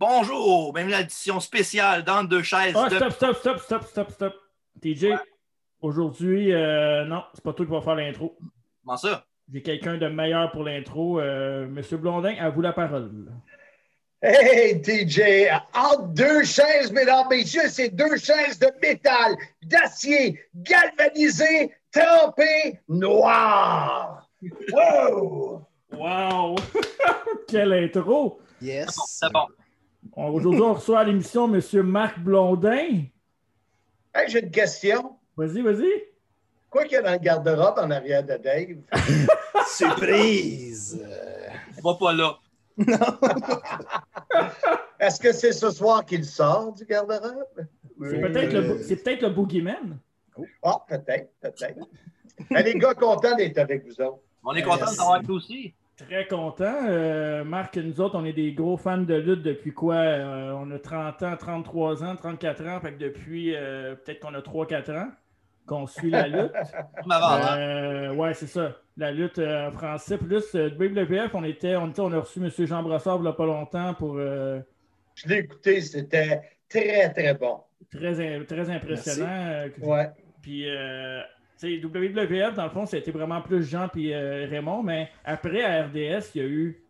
Bonjour, bienvenue à l'édition spéciale dans deux chaises. Ah, de- stop, stop, stop, stop, stop, stop. TJ, aujourd'hui, euh, non, c'est pas toi qui va faire l'intro. Comment ça? J'ai quelqu'un de meilleur pour l'intro. Euh, Monsieur Blondin, à vous la parole. Hey, TJ, entre deux chaises, mesdames, messieurs, c'est deux chaises de métal, d'acier, galvanisé, trempé, noir. Wow! Wow! Quelle intro! Yes. C'est bon. On- Aujourd'hui, on reçoit à l'émission Monsieur Marc Blondin. Hey, j'ai une question. Vas-y, vas-y. Quoi qu'il y a dans le garde-robe en arrière de Dave? Surprise. Euh, va pas là. Est-ce que c'est ce soir qu'il sort du garde-robe? C'est peut-être le, peut-être le Boogeyman. Ah, peut-être, peut-être. Mais les gars, contents d'être avec vous autres. On est content de Merci. t'avoir été aussi. Très content. Euh, Marc, nous autres, on est des gros fans de lutte depuis quoi? Euh, on a 30 ans, 33 ans, 34 ans. Fait que depuis, euh, peut-être qu'on a 3-4 ans qu'on suit la lutte. Comme avant, hein? Euh, ouais, c'est ça. La lutte en français. Plus WWF, on était, on était, on a reçu M. Jean Brassard il n'y a pas longtemps pour Je l'ai écouté, c'était très, très bon. très, très impressionnant. Ouais. Puis, euh, WWF, dans le fond, c'était vraiment plus Jean puis euh, Raymond, mais après, à RDS, il y a eu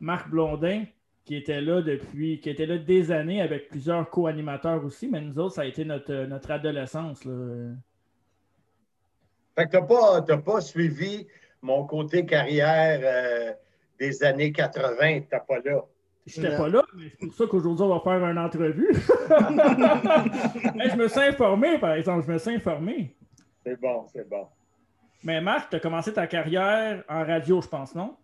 Marc Blondin qui était là depuis, qui était là des années avec plusieurs co-animateurs aussi, mais nous autres, ça a été notre, notre adolescence. Là. Fait que t'as pas, t'as pas suivi mon côté carrière euh, des années 80, t'as pas là. J'étais pas là, mais c'est pour ça qu'aujourd'hui, on va faire une entrevue. Mais je me suis informé, par exemple, je me suis informé. C'est bon, c'est bon. Mais Marc, tu as commencé ta carrière en radio, je pense, non?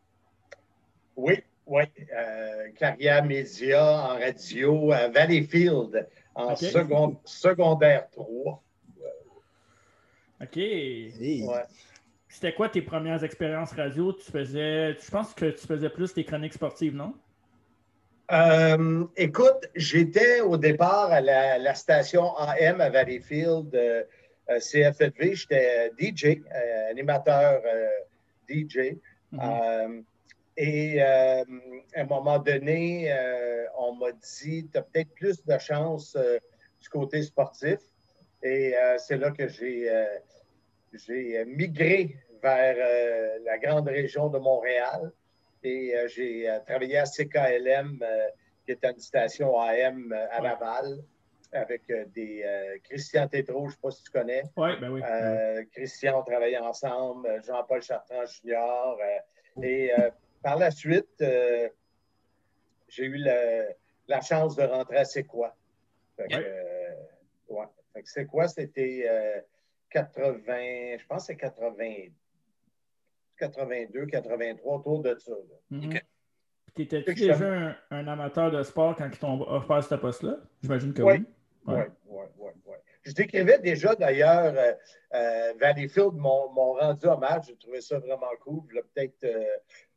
Oui, oui. euh, carrière média en radio à Valleyfield en second- secondaire 3. OK. hey. Ouais. C'était quoi tes premières expériences radio? Tu faisais. Je pense que tu faisais plus tes chroniques sportives, non? Euh, écoute, j'étais au départ à la, la station AM à Valleyfield, euh, euh, CFFV. J'étais DJ, euh, animateur euh, DJ. Mhm. Euh, et euh, à un moment donné, euh, on m'a dit tu as peut-être plus de chance euh, du côté sportif. Et euh, c'est là que j'ai euh, migré vers euh, la grande région de Montréal. Et euh, j'ai euh, travaillé à CKLM, euh, qui est une station AM euh, à. Laval, avec euh, des euh, Christian Tétrault, je ne sais pas si tu connais. Oui, ben oui. Euh, Christian, on travaillait ensemble, Jean-Paul Chartrand Junior. euh, et euh, par la suite, euh, j'ai eu le- la chance de rentrer à C'est quoi. Fait que, Ouais. euh, ouais. C'est quoi? C'était euh, 80, je pense que c'est 80, 82, 83, autour de ça. Mhm. Puis T'étais-tu déjà un amateur de sport quand ils t'ont offert ce poste-là? J'imagine que Oui. oui. Oui, Ouais. oui, oui, oui. Je décrivais déjà d'ailleurs euh, euh, Valleyfield m'ont m'ont rendu hommage. J'ai trouvé ça vraiment cool, il y a peut-être euh,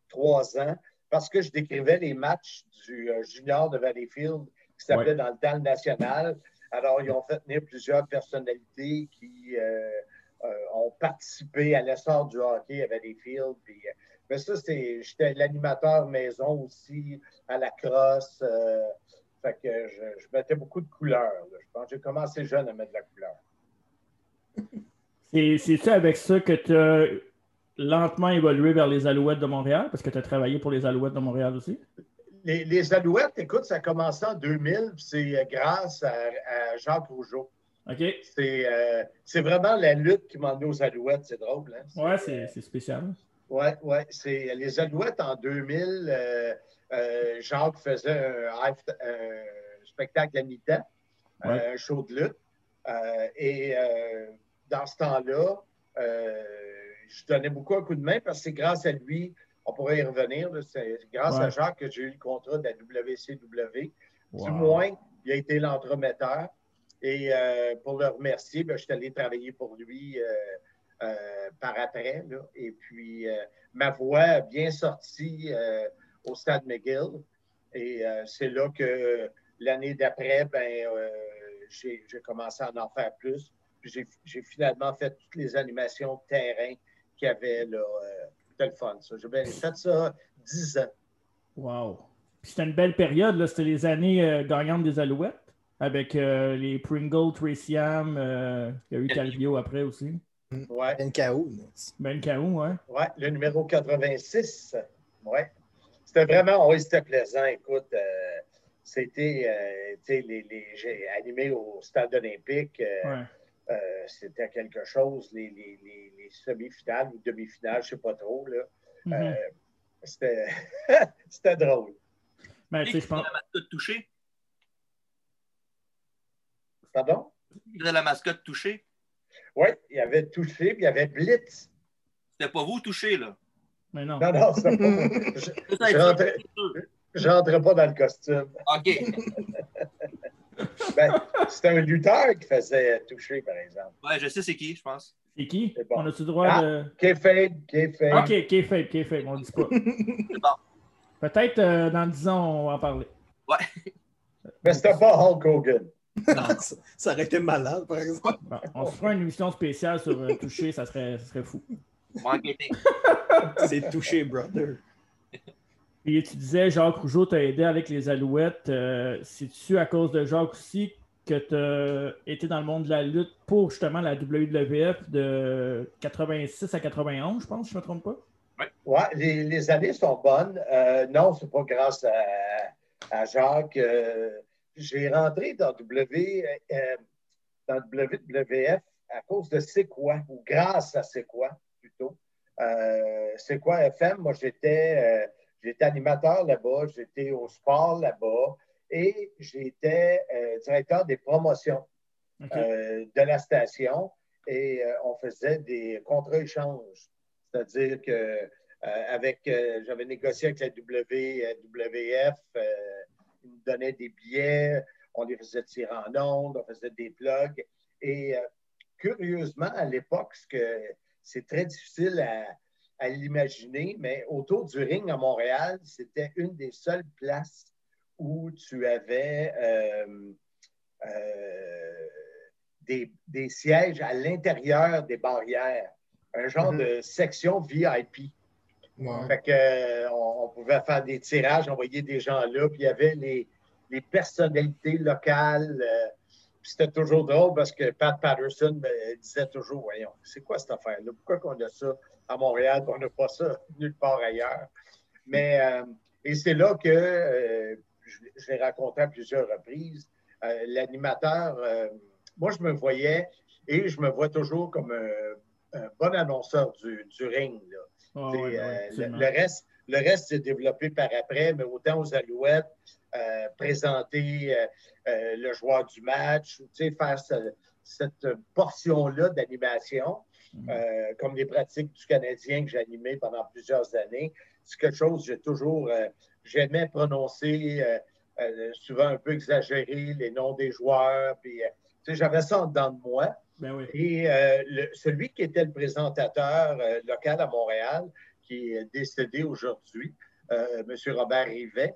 trois ans, parce que je décrivais les matchs du junior de Valleyfield qui s'appelait Ouais. dans le temps le national. Alors, ils ont fait venir plusieurs personnalités qui ont participé à l'essor du hockey à Valleyfield. Puis, mais ça, c'est, j'étais l'animateur maison aussi à la crosse. Fait que je, je mettais beaucoup de couleurs. là. Je pense que j'ai commencé jeune à mettre de la couleur. C'est- C'est-tu avec ça que tu as lentement évolué vers les Alouettes de Montréal? Parce que tu as travaillé pour les Alouettes de Montréal aussi? Les, les Alouettes, écoute, ça a commencé en 2000, puis c'est euh, grâce à, à Jacques Rougeau. OK. C'est, euh, c'est vraiment la lutte qui m'a emmené aux Alouettes, c'est drôle. Hein? Ouais, c'est spécial. Oui, oui. C'est les Alouettes en 2000. euh, euh, Jacques faisait un, un spectacle à mi-temps, euh, un show de lutte. Euh, et euh, dans ce temps-là, euh, je donnais beaucoup un coup de main parce que c'est grâce à lui, on pourrait y revenir, c'est grâce Ouais. à Jacques que j'ai eu le contrat de la WCW. Wow. Du moins, il a été l'entremetteur. Et euh, pour le remercier, ben, je suis allé travailler pour lui euh, euh, par après. là. Et puis, euh, ma voix a bien sorti euh, au Stade McGill. Et euh, c'est là que l'année d'après, ben, euh, j'ai j'ai commencé à en faire plus. Puis j'ai- j'ai finalement fait toutes les animations de terrain qu'il y avait là. euh, C'était le fun, ça. J'ai bien fait ça dix ans. Wow. Puis c'était une belle période, là. C'était les années euh, gagnantes des Alouettes, avec euh, les Pringle, Tracy Ham, euh, il y a eu Calvio après aussi. Ouais. NKO. Ben K.O., ouais. Ouais, le numéro 86. Ouais. C'était vraiment, oui, c'était plaisant. Écoute, euh, c'était, euh, tu sais, les, les- j'ai animé au stade olympique. euh, ouais. euh, c'était quelque chose, les, les- les- les semi-finales ou demi-finales, je ne sais pas trop. Là. Mhm. Euh, c'était, c'était drôle. Ben, tu sais, je pense. la mascotte touchée. Pardon? Faisait la mascotte touchée. Oui, il y avait touché, puis il y avait Blitz. C'était pas vous touché, là. Mais non. Non, non, c'était pas. Je C'est rentrais- c'est sûr. je rentrais pas dans le costume. OK. Ben, c'était un lutteur qui faisait toucher, par exemple. Ouais, je sais c'est qui, je pense. C'est qui? C'est bon. On a-tu le droit Ah. de. Kayfabe, Kayfabe. Ok, K-Fake, K-Fake, on le dit pas. C'est bon. Peut-être euh, dans 10 ans, on va en parler. Mais c'était pas Hulk Hogan. ça, ça aurait été malade, par exemple. Bon, on se fera une émission spéciale sur euh, Toucher, ça serait, ça serait fou. C'est touché, brother. Puis tu disais, Jacques Rougeau t'a aidé avec les Alouettes. Euh, C'est-tu à cause de Jacques aussi que tu as été dans le monde de la lutte pour justement la WWF de 86 à 91, je pense, si je ne me trompe pas? Ouais, les, les années sont bonnes. Euh, non, c'est pas grâce à, à Jacques. Euh, J'ai rentré dans, w, euh, dans WWF à cause de C'est quoi, ou grâce à C'est quoi, plutôt. Euh, C'est quoi FM? Moi, j'étais euh, j'étais animateur là-bas, j'étais au sport là-bas et j'étais euh, directeur des promotions de la station et on faisait des contrats-échanges. C'est-à-dire que avec, j'avais négocié avec la WWF, ils nous donnaient des billets, on les faisait tirer en ondes, on faisait des plugs. Et curieusement, à l'époque, ce que c'est très difficile à, à l'imaginer, mais autour du ring à Montréal, c'était une des seules places où tu avais euh, euh, des, des sièges à l'intérieur des barrières, un genre Mhm. de section VIP. Ouais. Fait que, euh, on, on pouvait faire des tirages, envoyer des gens là, puis il y avait les, les personnalités locales. euh, c'était toujours drôle parce que Pat Patterson disait toujours Voyons, c'est quoi cette affaire-là? Pourquoi qu'on a ça à Montréal, qu'on n'a pas ça nulle part ailleurs? Mais, euh, et c'est là que euh, je, je l'ai raconté à plusieurs reprises. euh, L'animateur, moi, je me voyais et je me vois toujours comme un, un bon annonceur du, du ring. Là. Ah le, absolument. le reste, le reste s'est développé par après, mais autant aux Alouettes, euh, présenter euh, euh, le joueur du match, t'sais, faire ce- cette portion-là d'animation, Mhm. comme les pratiques du Canadien que j'ai animé pendant plusieurs années. C'est quelque chose que j'ai toujours, j'aimais prononcer, souvent un peu exagéré les noms des joueurs, puis j'avais ça en dedans de moi. Ben oui. Et euh, le- celui qui était le présentateur euh, local à Montréal, qui est décédé aujourd'hui, euh, M. Robert Rivet,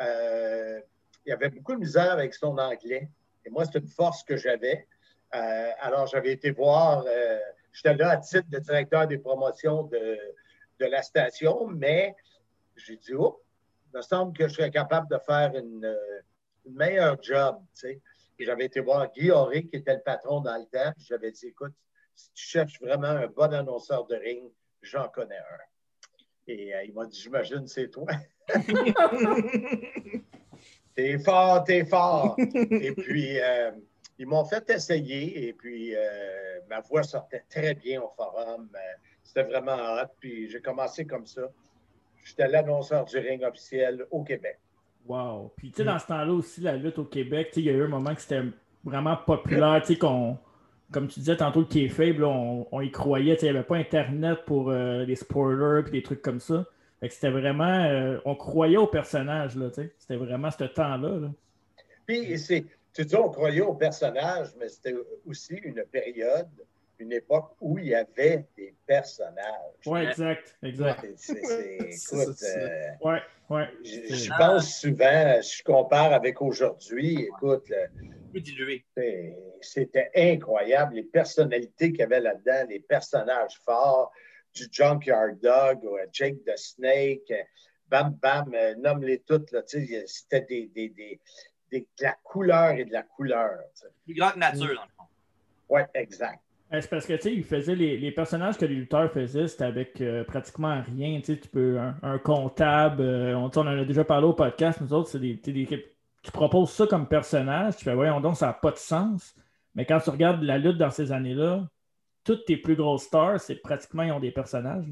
euh, il avait beaucoup de misère avec son anglais. Et moi, c'est une force que j'avais. Euh, alors, j'avais été voir, euh, j'étais là à titre de directeur des promotions de, de la station, mais j'ai dit, oh, il me semble que je serais capable de faire une, euh, une meilleure job. Et j'avais été voir Guy Auré, qui était le patron dans le temps. J'avais dit, écoute, si tu cherches vraiment un bon annonceur de ring, j'en connais un. Et il m'a dit, j'imagine, c'est toi. T'es fort, t'es fort. et puis, euh, ils m'ont fait essayer. Et puis, euh, ma voix sortait très bien au forum. Euh, C'était vraiment hot. Puis, j'ai commencé comme ça. J'étais l'annonceur du ring officiel au Québec. Wow. Puis, tu sais, dans ce temps-là aussi, la lutte au Québec, il y a eu un moment que c'était vraiment populaire, tu sais, qu'on, comme tu disais tantôt, le K-Fable, là, on, on y croyait, il n'y avait pas Internet pour euh, les spoilers puis des trucs comme ça. C'était vraiment, euh, on croyait au personnage, là, tu sais. C'était vraiment ce temps-là, là. Puis, c'est, tu dis, on croyait au personnage, mais c'était aussi une période, une époque où il y avait des personnages. Ouais, exact, exact. Écoute, euh, je, pense souvent, si je compare avec aujourd'hui, écoute, c'était incroyable, les personnalités qu'il y avait là-dedans, les personnages forts, du Junkyard Dog, ou Jake the Snake, bam, bam, euh, nomme-les toutes. Là, tu sais, C'était des, des, des, des- de la couleur et de la couleur. Plus grand que nature, dans le fond. Oui, exact. Euh, C'est parce que, tu sais, il faisait les, les personnages que les lutteurs faisaient, c'était avec euh, pratiquement rien. Tu sais, tu peux, un, un comptable, euh, on, en a déjà parlé au podcast, nous autres, c'est des, des- tu proposes ça comme personnage, tu fais, voyons donc, ça n'a pas de sens. Mais quand tu regardes la lutte dans ces années-là, toutes tes plus grosses stars, c'est pratiquement, ils ont des personnages.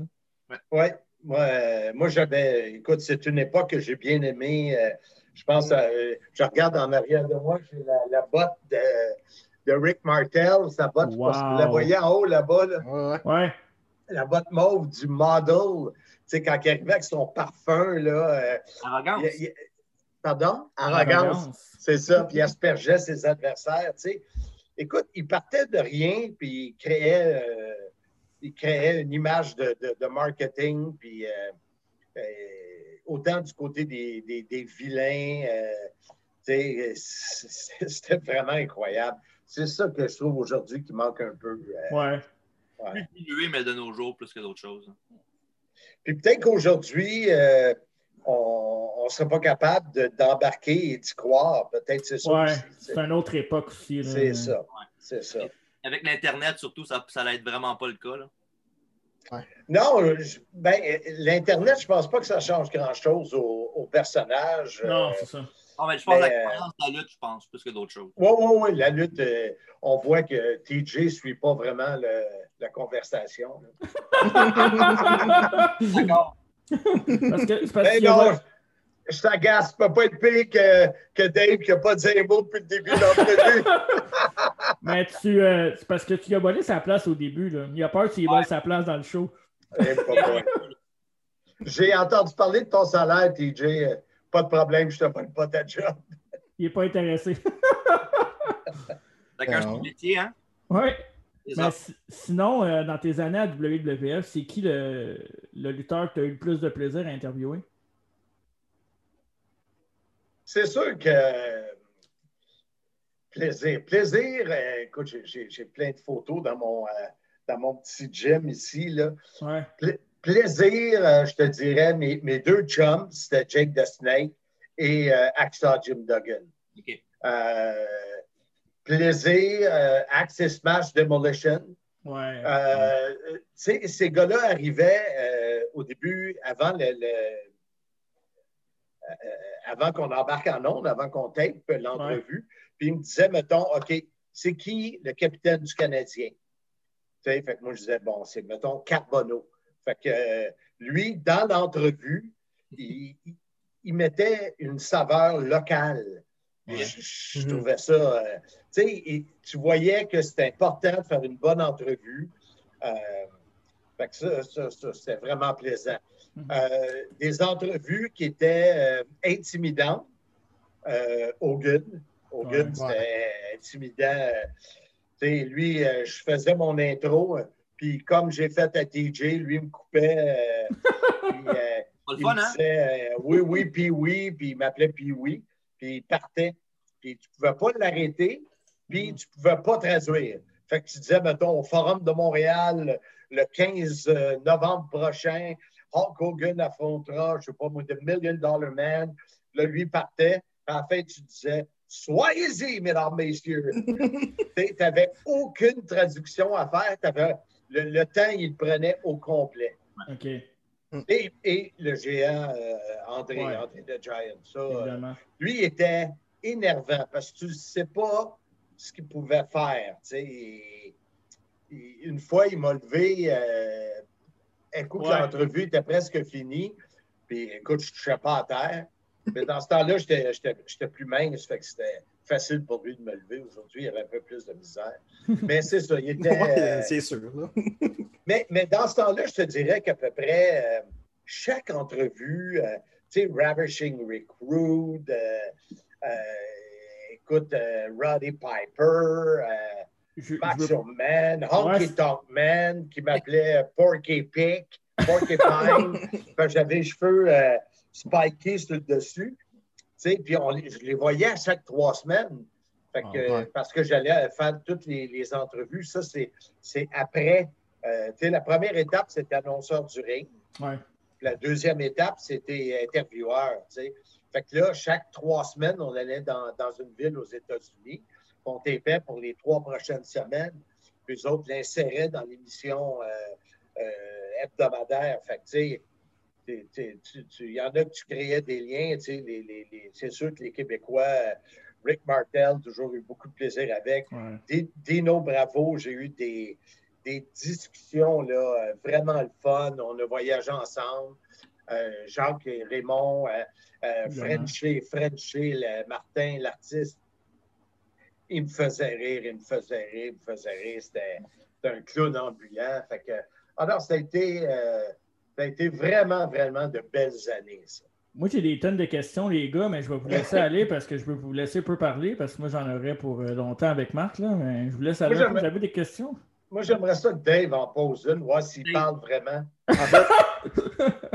Oui, moi, euh, moi j'avais. Écoute, c'est une époque que j'ai bien aimée. euh, je pense, euh, je regarde en arrière de moi, j'ai la, la botte de, de Rick Martel, sa botte, je pense que vous la Wow. voyez en haut là-bas, là, Ouais, Ouais, la botte mauve du model. Tu sais, quand il arrivait avec son parfum, là. euh, Arrogance. il- il- pardon? Arrogance. C'est ça, puis il aspergeait ses adversaires, tu sais. Écoute, il partait de rien, puis il créait, euh, il créait une image de, de- de marketing, puis euh, euh, autant du côté des, des- des vilains, euh, tu sais, c'est- c'était vraiment incroyable. C'est ça que je trouve aujourd'hui qui manque un peu. euh, ouais. ouais. Plus dilué, mais de nos jours, plus que d'autres choses. Puis peut-être qu'aujourd'hui, euh, on ne serait pas capable de- d'embarquer et d'y croire. Peut-être c'est ça Ouais, c'est une autre époque aussi. C'est ça. C'est ça. Avec l'Internet, surtout, ça ça n'aide vraiment pas le cas. Là. Non, je- ben, l'Internet, je pense pas que ça change grand-chose au, au personnage. Non, Euh, c'est ça. Non, mais je pense Mais, la croyance de la lutte, je pense, plus que d'autres choses. Oui, oui, oui. La lutte, euh, on voit que TJ ne suit pas vraiment le- la conversation. D'accord. Parce que, parce Ben non, je t'agace. Ça peut pas être pire que, que Dave qui n'a pas dit un mot depuis le début de l'entrevue. Mais tu, euh, c'est parce que tu as volé sa place au début. Là. Il a peur qu'il vole sa place dans le show. Eh. J'ai entendu parler de ton salaire, TJ. Pas de problème, je te vole pas ta job. Il n'est pas intéressé. Chacun Non. son métier, hein? oui. Mais si- sinon, euh, dans tes années à WWF, c'est qui le, le lutteur que tu as eu le plus de plaisir à interviewer? C'est sûr que plaisir. Plaisir, euh, écoute, j'ai- plein de photos dans mon, euh, dans mon petit gym ici. Là. Ouais. Pla- plaisir, euh, je te dirais, mes, mes deux chums, c'était Jake the Snake et euh, Axa Jim Duggan. OK. Euh, plaisir, euh, Smash Demolition. Ouais. Euh, tu sais, ces gars-là arrivaient euh, au début, avant le, le- euh, avant qu'on embarque en onde, avant qu'on tape l'entrevue, puis ils me disaient, mettons, OK, c'est qui le capitaine du Canadien? Tu sais, fait que moi, je disais, bon, c'est, mettons, Carbonneau. Fait que euh, lui, dans l'entrevue, il, il- il mettait une saveur locale. Ouais. Je, je Mhm. trouvais ça. euh, tu sais, et tu voyais que c'était important de faire une bonne entrevue. Euh, fait que ça, ça, ça, c'était vraiment plaisant. Mhm. Euh, des entrevues qui étaient euh, intimidantes. Euh, Hogan. Hogan, Ouais. c'était intimidant. Tu sais, lui, euh, je faisais mon intro, puis comme j'ai fait à TJ, lui me coupait. euh, puis, euh, Pas le il fun, me hein? disait euh, oui, oui, puis oui, puis il m'appelait puis oui, puis il partait. Puis tu ne pouvais pas l'arrêter, puis tu ne pouvais pas traduire. Fait que tu disais, mettons, au Forum de Montréal, le 15 novembre prochain, Hulk Hogan affrontera, je ne sais pas moi, The Million Dollar Man. Là, lui partait. Puis en fait, tu disais, soyez-y, mesdames, messieurs. tu n'avais aucune traduction à faire. T'avais- le, le temps, il prenait au complet. OK, Et, et le géant euh, André, Ouais. André the Giant, ça, euh, lui était énervant parce que tu ne sais pas ce qu'il pouvait faire. Et- et une fois, il m'a levé, euh, écoute, Ouais. l'entrevue était presque finie. Puis écoute, je ne touchais pas à terre. Mais dans ce temps-là, j'étais plus mince, fait que c'était facile pour lui de me lever. Aujourd'hui, il avait un peu plus de misère. Mais c'est ça, il était. Ouais, c'est sûr. Là. mais, mais dans ce temps-là, je te dirais qu'à peu près euh, chaque entrevue, euh, tu sais, Ravishing Recruit, euh, euh, écoute, euh, Roddy Piper, euh, Je- Man, Honky Ouais. Tonk Man, qui m'appelait Porky Pig, Porky Pine, j'avais les cheveux euh, spikés sur le dessus. Sais, puis on je les voyais à chaque trois semaines. Fait que, Ah, ouais. Parce que j'allais faire toutes les, les entrevues. Ça, c'est c'est après. Euh, tu sais, la première étape, c'était annonceur du ring. Ouais. La deuxième étape, c'était intervieweur. Fait que là, chaque trois semaines, on allait dans, dans une ville aux États-Unis. On tapait pour les trois prochaines semaines. Puis eux autres l'inséraient dans l'émission euh, euh, hebdomadaire. Fait que, il y en a que tu créais des liens. tu sais, les- les- les- c'est sûr que les Québécois, Rick Martel, toujours eu beaucoup de plaisir avec. Ouais. Di- Dino Bravo, j'ai eu des, des discussions là, vraiment le fun. On a voyagé ensemble. Euh, Jacques et Raymond, euh, euh, le- Martin, l'artiste. Il me faisait rire, il me faisait rire, il me faisait rire. C'était c'était un clown ambulant. Fait que, alors, ça a, été, euh, ça a été vraiment, vraiment de belles années, ça. Moi, j'ai des tonnes de questions, les gars, mais je vais vous laisser aller parce que je veux vous laisser peu parler parce que moi, j'en aurais pour euh, longtemps avec Marc, là, mais je vous laisse aller. Moi, Vous avez des questions? Moi, j'aimerais ça que Dave en pose une, voir s'il parle vraiment. En fait,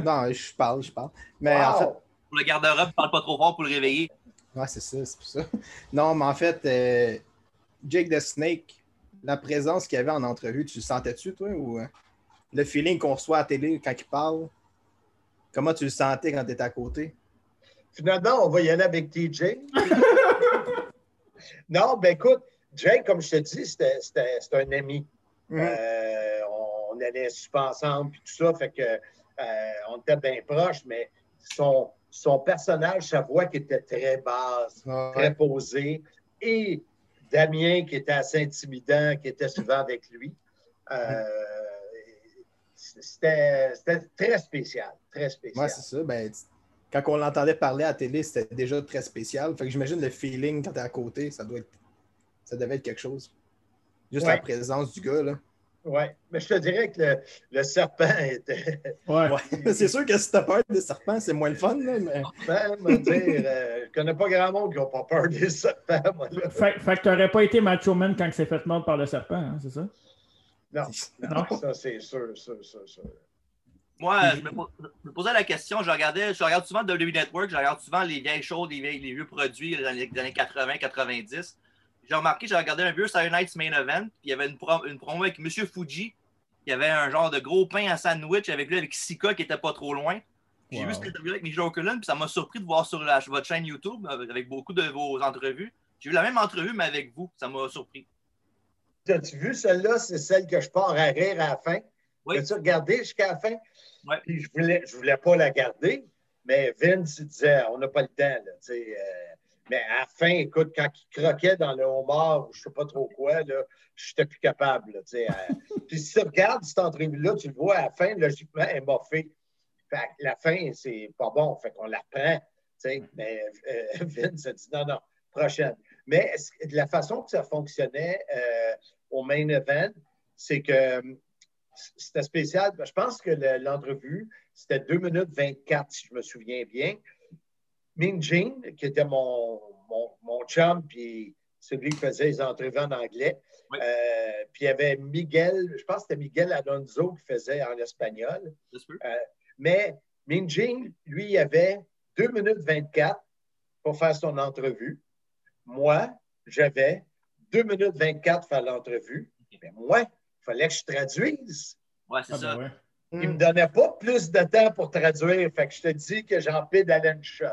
non, je parle, je parle. Mais en fait! Pour le garde-robe, il parle pas trop fort pour le réveiller. Ouais, c'est ça, c'est pour ça. Non, mais en fait, euh, Jake the Snake, la présence qu'il y avait en entrevue, tu le sentais-tu, toi, ou euh, le feeling qu'on reçoit à la télé quand il parle? Comment tu le sentais quand tu étais à côté? Finalement, on va y aller avec TJ. non, ben écoute, Jake, comme je te dis, c'était un ami. Mhm. Euh, on, allait super ensemble, puis tout ça, fait que euh, on était bien proches, mais son, son personnage, sa voix qui était très basse, Ouais. très posée, et Damien qui était assez intimidant, qui était souvent avec lui. Euh, c'était c'était très spécial, très spécial. Ouais, c'est ça. Ben, quand on l'entendait parler à la télé, c'était déjà très spécial. Fait que j'imagine le feeling quand t'es à côté, ça doit être. Ça devait être quelque chose. Juste Ouais. la présence du gars, là. Oui, mais je te dirais que le, le serpent était. Ouais. c'est sûr que si t'as peur des serpents, c'est moins le fun, là, mais. Ben, me dire, euh, je connais pas grand monde qui n'a pas peur des serpents, moi. Fait, fait que t'aurais pas été macho man quand il s'est fait mordre par le serpent, hein, c'est ça? Non, non, Non. ça c'est sûr, sûr, sûr, sûr. Moi, je me, po- je me posais la question, je regardais, je regarde souvent WWE Network, je regarde souvent les vieilles choses, les, vieilles- les vieux produits des années, des années 80, 90. J'ai remarqué, j'ai regardé un vieux Saturday Night's Main Event, puis il y avait une, pro- une promo avec M. Fuji. Il y avait un genre de gros pain à sandwich avec lui, avec Sika qui était pas trop loin. J'ai Wow. vu cette interview avec Mijo Cullen, puis ça m'a surpris de voir sur la- votre chaîne YouTube, avec avec beaucoup de vos entrevues. J'ai vu la même entrevue, mais avec vous. Ça m'a surpris. As-tu vu celle-là? C'est celle que je pars à rire à la fin. Oui. As-tu regardé jusqu'à la fin? Ouais. Puis je voulais, je voulais pas la garder, mais Vince il disait on n'a pas le temps. Là, tu sais, euh, mais à la fin, écoute, quand il croquait dans le homard ou je sais pas trop quoi, là, j'étais plus capable. Là, euh. Puis si tu regardes cette entrevue-là, tu le vois à la fin, logiquement, elle m'a fait. Fait que la fin, c'est pas bon, fait qu'on la sais. Mais euh, Vince a dit non, non, prochaine. Mais de la façon que ça fonctionnait euh, au main event, c'est que euh, c'était spécial. Je pense que le- l'entrevue, c'était 2 minutes 24, si je me souviens bien. Min Jean, qui était mon, mon, mon chum, puis celui qui faisait les entrevues en anglais. Oui. Euh, puis il y avait Miguel, je pense que c'était Miguel Alonso qui faisait en espagnol. Mais Min Jing, lui, il avait 2 minutes 24 pour faire son entrevue. Moi, j'avais 2 minutes 24 pour faire l'entrevue. Mais moi, il fallait que je traduise. Ouais, c'est Ah, ça. ben ouais. Il ne me donnait pas plus de temps pour traduire. Fait que je te dis que j'en pédalais une shot.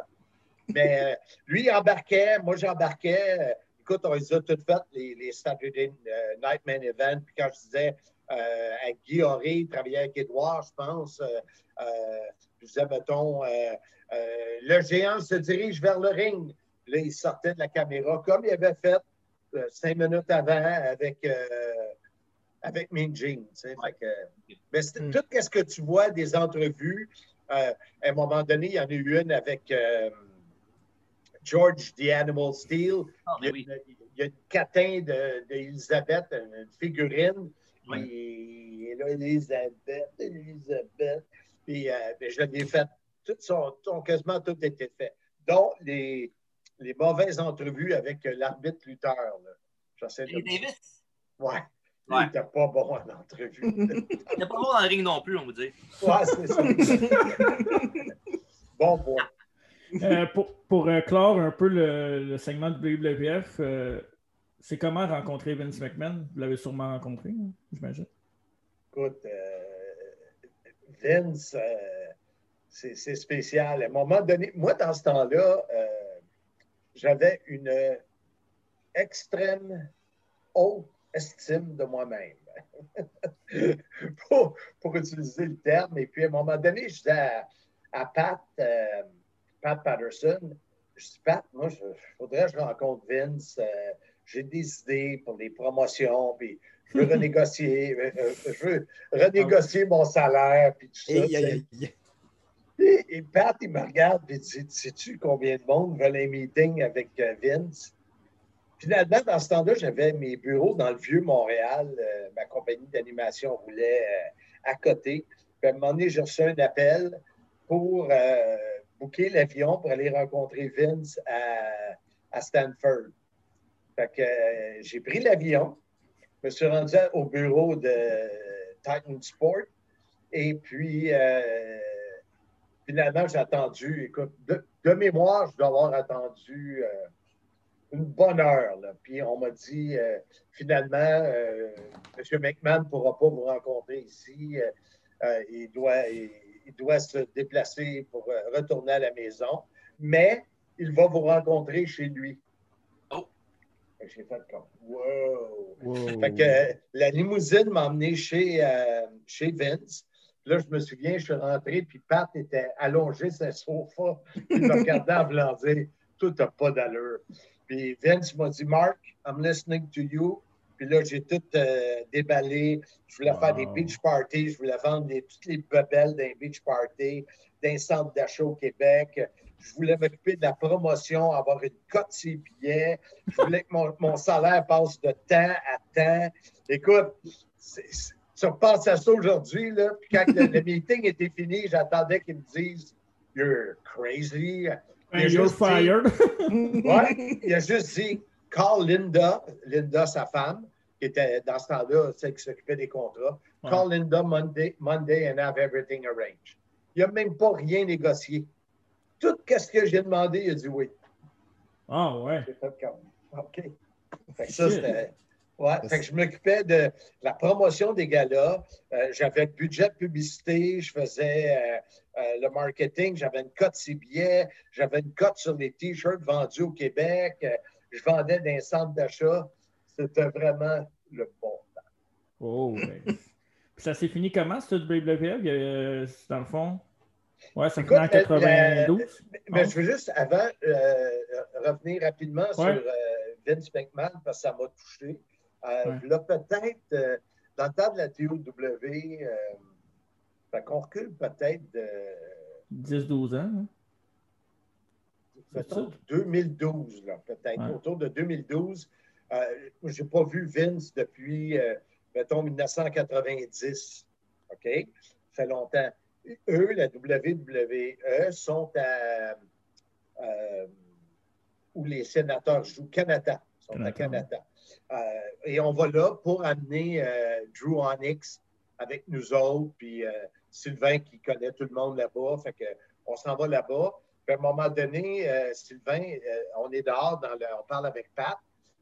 Mais euh, lui, il embarquait, moi, j'embarquais. Écoute, on les a toutes faites, les, les Saturday euh, Night Main Event. Puis quand je disais euh, à Guy Horry, il travaillait avec Édouard, je pense, euh, euh, je disais, mettons, euh, euh, le géant se dirige vers le ring. Là, il sortait de la caméra comme il avait fait euh, cinq minutes avant avec, euh, avec Mean Gene. tu sais. Fait que- mais c'est Mm. tout ce que tu vois des entrevues. euh, à un moment donné, il y en a eu une avec euh, George the Animal Steel. Ah, Il y a, oui. une- il y a une catin de- d'Elisabeth, une, une figurine. Et là, Elisabeth, Elisabeth. Puis, ben, je l'ai fait. Toutes sont, ont quasiment toutes été faites. Dont les, les mauvaises entrevues avec euh, l'arbitre Luther. là. J'essaie de. Et Davis, Ouais. Il n'était pas bon en entrevue. il n'est pas bon dans le ring non plus, on vous dit. ouais, c'est ça. bon point. Euh, pour pour euh, clore un peu le, le segment de WWF, euh, c'est comment rencontrer Vince McMahon? Vous l'avez sûrement rencontré, hein, j'imagine. Écoute, euh, Vince, euh, c'est spécial. À un moment donné, moi, dans ce temps-là, euh, j'avais une extrême haute estime de moi-même. pour, pour, utiliser le terme. Et puis, à un moment donné, je disais à, Pat, euh, Pat Patterson, je dis, Pat, moi, il faudrait que je rencontre Vince. Euh, j'ai des idées pour des promotions, puis je veux renégocier, euh, je veux renégocier mon salaire, puis tout ça. Et, Pat, il me regarde et dit Sais-tu combien de monde veut un meeting avec Vince? Finalement, dans ce temps-là, j'avais mes bureaux dans le vieux Montréal. Euh, ma compagnie d'animation roulait euh, à côté. Puis à un moment donné, j'ai reçu un appel pour euh, booker l'avion pour aller rencontrer Vince à, Stanford. Fait que j'ai pris l'avion, je me suis rendu au bureau de Titan Sport. Et puis, finalement, j'ai attendu, écoute, de, de, mémoire, je dois avoir attendu une bonne heure. Puis on m'a dit euh, finalement, euh, M. McMahon ne pourra pas vous rencontrer ici. Euh, il, doit, il, doit se déplacer pour retourner à la maison, mais il va vous rencontrer chez lui. Oh! J'ai fait comme wow! Fait que la limousine m'a emmené chez, chez Vince. Là, je me souviens, je suis rentré, puis Pat était allongé sur un sofa. Il me regardait en voulant dire Tout n'a pas d'allure. Puis Vince m'a dit, Mark, I'm listening to you. Puis là, j'ai tout euh, déballé. Je voulais faire des beach parties. Je voulais vendre toutes les bebelles d'un beach party, d'un centre d'achat au Québec. Je voulais m'occuper de la promotion, avoir une cote sur billets. Je voulais que mon, salaire passe de temps à temps. Écoute, tu repenses à ça aujourd'hui, là. Puis quand le, le meeting était fini, j'attendais qu'ils me disent You're crazy. You're fired. ouais, il a juste dit call Linda, Linda, sa femme, qui était dans ce temps-là, celle qui s'occupait des contrats. Call Linda Monday, Monday and have everything arranged. Il n'a même pas rien négocié. Tout ce que j'ai demandé, il a dit oui. Ah ouais. OK. ça, c'était. Ouais, fait que je m'occupais de la promotion des galas. Euh, j'avais le budget de publicité, je faisais euh, euh, le marketing, j'avais une cote sur billets, j'avais une cote sur les T-shirts vendus au Québec, je vendais dans un centre d'achat. C'était vraiment le bon temps. Oh, ça s'est fini comment, ce WWE, dans le fond? Ouais, ça finit en 92. mais, je veux juste, avant, revenir rapidement sur Vince McMahon, parce que ça m'a touché. Euh, là, peut-être, euh, dans le temps de la TOW, euh, qu'on recule peut-être de. 10-12 ans. Hein? 2012, là, peut-être. Autour de 2012. je n'ai pas vu Vince depuis, mettons, 1990. OK? Ça fait longtemps. Eux, la WWE, sont à. où les sénateurs jouent, Canada. sont à Canada. Euh, et on va là pour amener euh, Drew Onyx avec nous autres, puis euh, Sylvain qui connaît tout le monde là-bas. Fait que on s'en va là-bas. Puis à un moment donné, Sylvain, on est dehors, dans on parle avec Pat,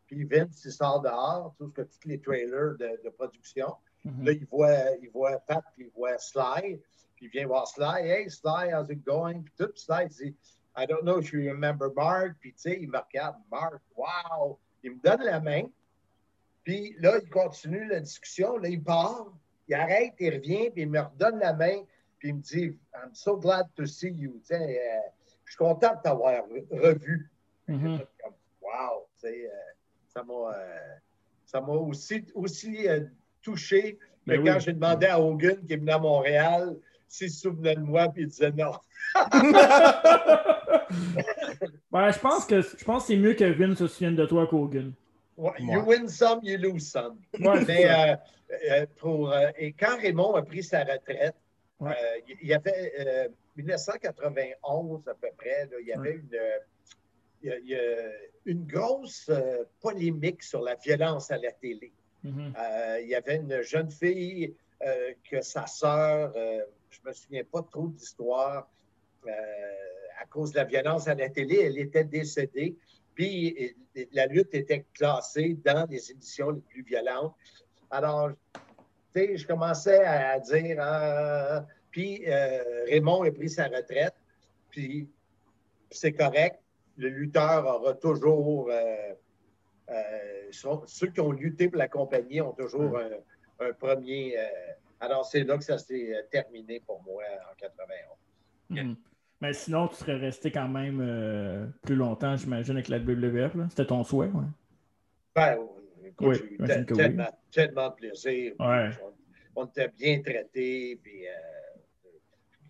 puis Vince, il sort dehors, tout que tous les trailers de, production. Mm-hmm. Là, il voit, il voit Pat, puis il voit Sly, puis il vient voir Sly. Hey, Sly, how's it going? Puis tout, Sly dit, I don't know if you remember Mark. Puis tu sais, il me regarde, Mark, wow! Il me donne la main. Puis là, il continue la discussion. Là, il part, il arrête, il revient, puis il me redonne la main, puis il me dit I'm so glad to see you. Euh, je suis content de t'avoir revu. Mm-hmm. Wow! Euh, ça m'a ça m'a aussi, aussi euh, touché mais ben quand j'ai demandé à Hogan qui est venu à Montréal s'il se souvenait de moi, puis il disait non. ben, je pense que je pense que c'est mieux que Vince se souvienne de toi qu'Hogan. You win some, you lose some. Mais, euh, euh, pour, euh, et quand Raymond a pris sa retraite, il y avait 1991 à peu près, il y avait une, il une grosse polémique sur la violence à la télé. Mm-hmm. il y avait une jeune fille que sa sœur, je ne me souviens pas trop de l'histoire, à cause de la violence à la télé, elle était décédée. Puis la lutte était classée dans les éditions les plus violentes. Alors, tu sais, je commençais à dire, ah, Puis euh, Raymond a pris sa retraite. Puis c'est correct. Le lutteur aura toujours. euh, euh, sont- ceux qui ont lutté pour la compagnie ont toujours un, un premier. Alors, c'est là que ça s'est euh, terminé pour moi en 91. Mhm. Mais sinon, tu serais resté quand même euh, plus longtemps, j'imagine, avec la WWF. là. C'était ton souhait, ouais. Ben, écoute, Oui, j'ai eu te- oui. tellement, tellement de plaisir. Ouais. On, on était bien traités. Puis, euh,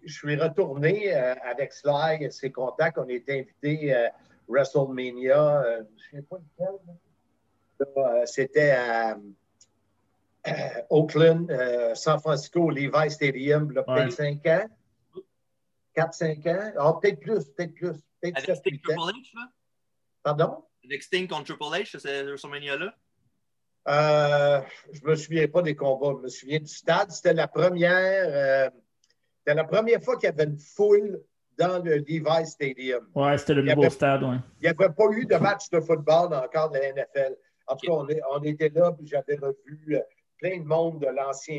je suis retourné euh, avec Sly et ses contacts. On était invités à WrestleMania. euh, je ne souviens pas lequel. C'était à euh, Oakland, euh, San Francisco, Levi Stadium, là, peut-être Ouais. 5 ans. 4-5 ans. Ah, peut-être plus, peut-être plus. Peut-être Avec 7 Sting 8 ans. Triple H, là? Pardon? Avec Sting contre Triple H, c'est WrestleMania-là? Euh, je ne me souviens pas des combats, je me souviens du stade. C'était la première, euh, c'était la première fois qu'il y avait une foule dans le Levi Stadium. Ouais, c'était le nouveau avait- stade, ouais. Il n'y avait pas eu de match de football encore de la NFL. En tout cas, on, est- on était là, puis j'avais revu euh, plein de monde de l'ancien,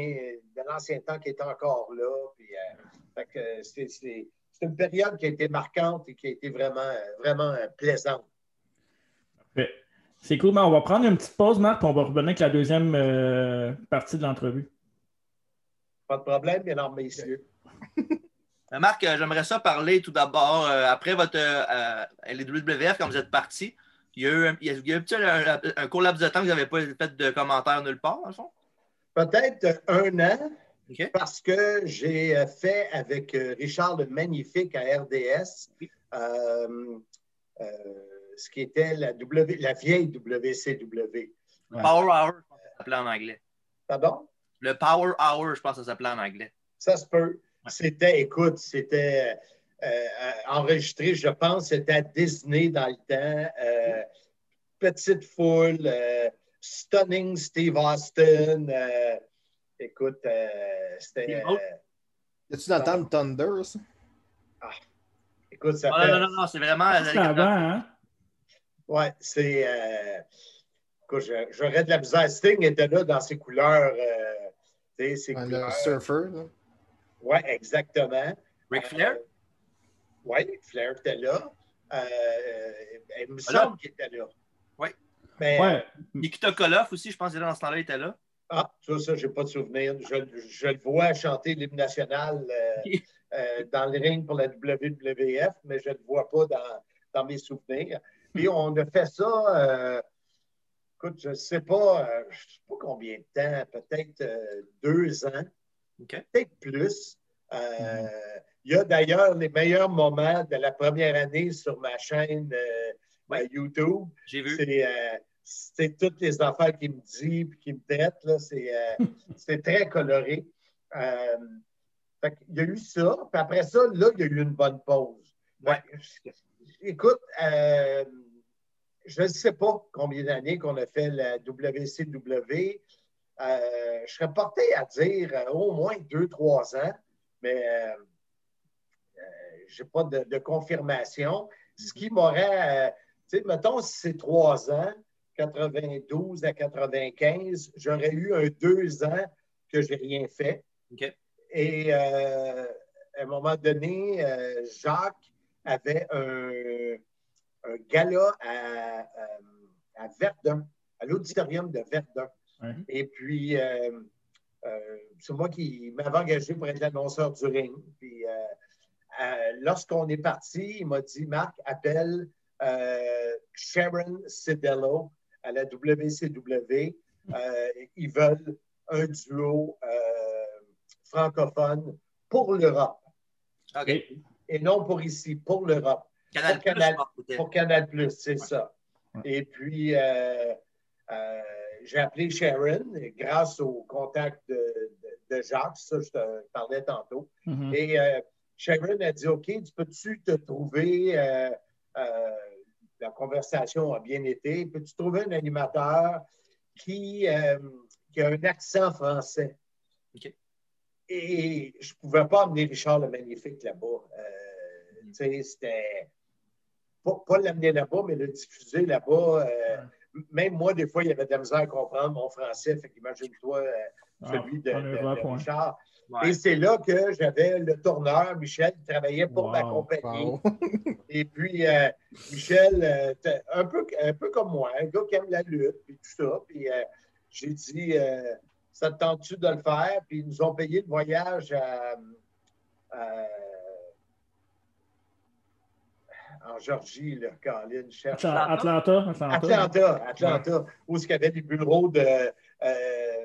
de l'ancien temps qui était encore là. Puis, euh, c'est, c'est- c'est une période qui a été marquante et qui a été vraiment, vraiment euh, plaisante. C'est cool, mais on va prendre une petite pause, Marc, puis on va revenir avec la deuxième euh, partie de l'entrevue. Pas de problème, mesdames, messieurs. Euh, Marc, j'aimerais ça parler tout d'abord, euh, après votre euh, les WWF, quand vous êtes parti, il y a eu un, il y a, eu peut-être un, un court laps de temps que vous n'avez pas fait de commentaires nulle part, dans le fond? Peut-être un an, parce que j'ai euh, fait avec euh, Richard le Magnifique à RDS euh, euh, ce qui était la, w, la vieille WCW. Ouais. Power Hour, je pense que ça s'appelait en anglais. Pardon? Le Power Hour, je pense que ça s'appelait en anglais. Ça se peut. C'était, écoute, c'était euh, enregistré, je pense, c'était à Disney dans le temps. Petite foule, stunning Steve Austin. euh, écoute, euh, c'était. Euh, Es-tu dans le temps de Thunder, ça? écoute, ça Ah, fait. non, non, non, c'est vraiment. C'était avant, hein? Ouais, c'est. euh, écoute, j'aurais de la misère. Sting était là dans ses couleurs. euh, tu sais, ses Ouais, couleurs. le surfer, là. Oui, exactement. Ric Flair? oui, Flair était là. Euh, il me semble qu'il était là. Mais, Ouais. Nikita Koloff aussi, je pense que dans ce temps-là, il était là. ah, ça, ça, je n'ai pas de souvenir. Je, je le vois chanter l'hymne national euh, euh, dans le ring pour la WWF, mais je ne le vois pas dans, dans mes souvenirs. Puis on a fait ça, euh, écoute, je ne sais pas, euh, je sais pas combien de temps, peut-être euh, deux ans, OK. peut-être plus. Euh, Il y a d'ailleurs les meilleurs moments de la première année sur ma chaîne Ouais. YouTube. J'ai vu. C'est euh, c'est toutes les affaires qu'il me dit et qu'il me traite. là. C'est euh, c'est très coloré. Euh, fait qu'il y a eu ça. Puis après ça, là, il y a eu une bonne pause. Ouais. Écoute, euh, je ne sais pas combien d'années qu'on a fait la WCW. Je serais porté à dire au moins deux, trois ans, mais je n'ai pas de, de confirmation. Ce qui m'aurait, tu sais, mettons, si c'est trois ans, 92 à 95, j'aurais eu un deux ans que je n'ai rien fait. Et euh, à un moment donné, euh, Jacques avait un, un gala à, à- à Verdun, à l'auditorium de Verdun. Et puis, euh, c'est moi qui m'avais engagé pour être l'annonceur du ring. Puis, lorsqu'on est parti, il m'a dit Marc, appelle Sharon Sidello à la WCW. Euh, ils veulent un duo euh, francophone pour l'Europe OK. Et- non pour ici, pour l'Europe, Canal Pour Canal- pour Plus, c'est ça. Ouais. Et puis, euh, euh, j'ai appelé Sharon et grâce au contact de, de- de Jacques, ça, je te parlais tantôt. Mhm. Et euh, Sharon a dit OK, tu peux-tu te trouver, euh, euh, la conversation a bien été, peux-tu trouver un animateur qui, euh, qui a un accent français? Et je ne pouvais pas amener Richard le Magnifique là-bas. Euh. Tu sais, c'était. Pas, pas l'amener là-bas, mais le diffuser là-bas. euh, même moi, des fois, il y avait de la misère à comprendre mon français. Fait qu'imagine-toi euh, Ah, celui de, de-. Richard. Ouais. Et c'est là que j'avais le tourneur, Michel, qui travaillait pour ma compagnie. Wow. Et puis, euh, Michel, euh, un, peu, un peu comme moi, un gars qui aime la lutte, puis tout ça. Puis, euh, j'ai dit, euh, ça te tente-tu de le faire? Puis, ils nous ont payé le voyage à, à- en Georgie, là, Colin, je cherche. Atla- Atlanta, Atlanta. Atlanta, Atlanta, où il y avait des bureaux de euh,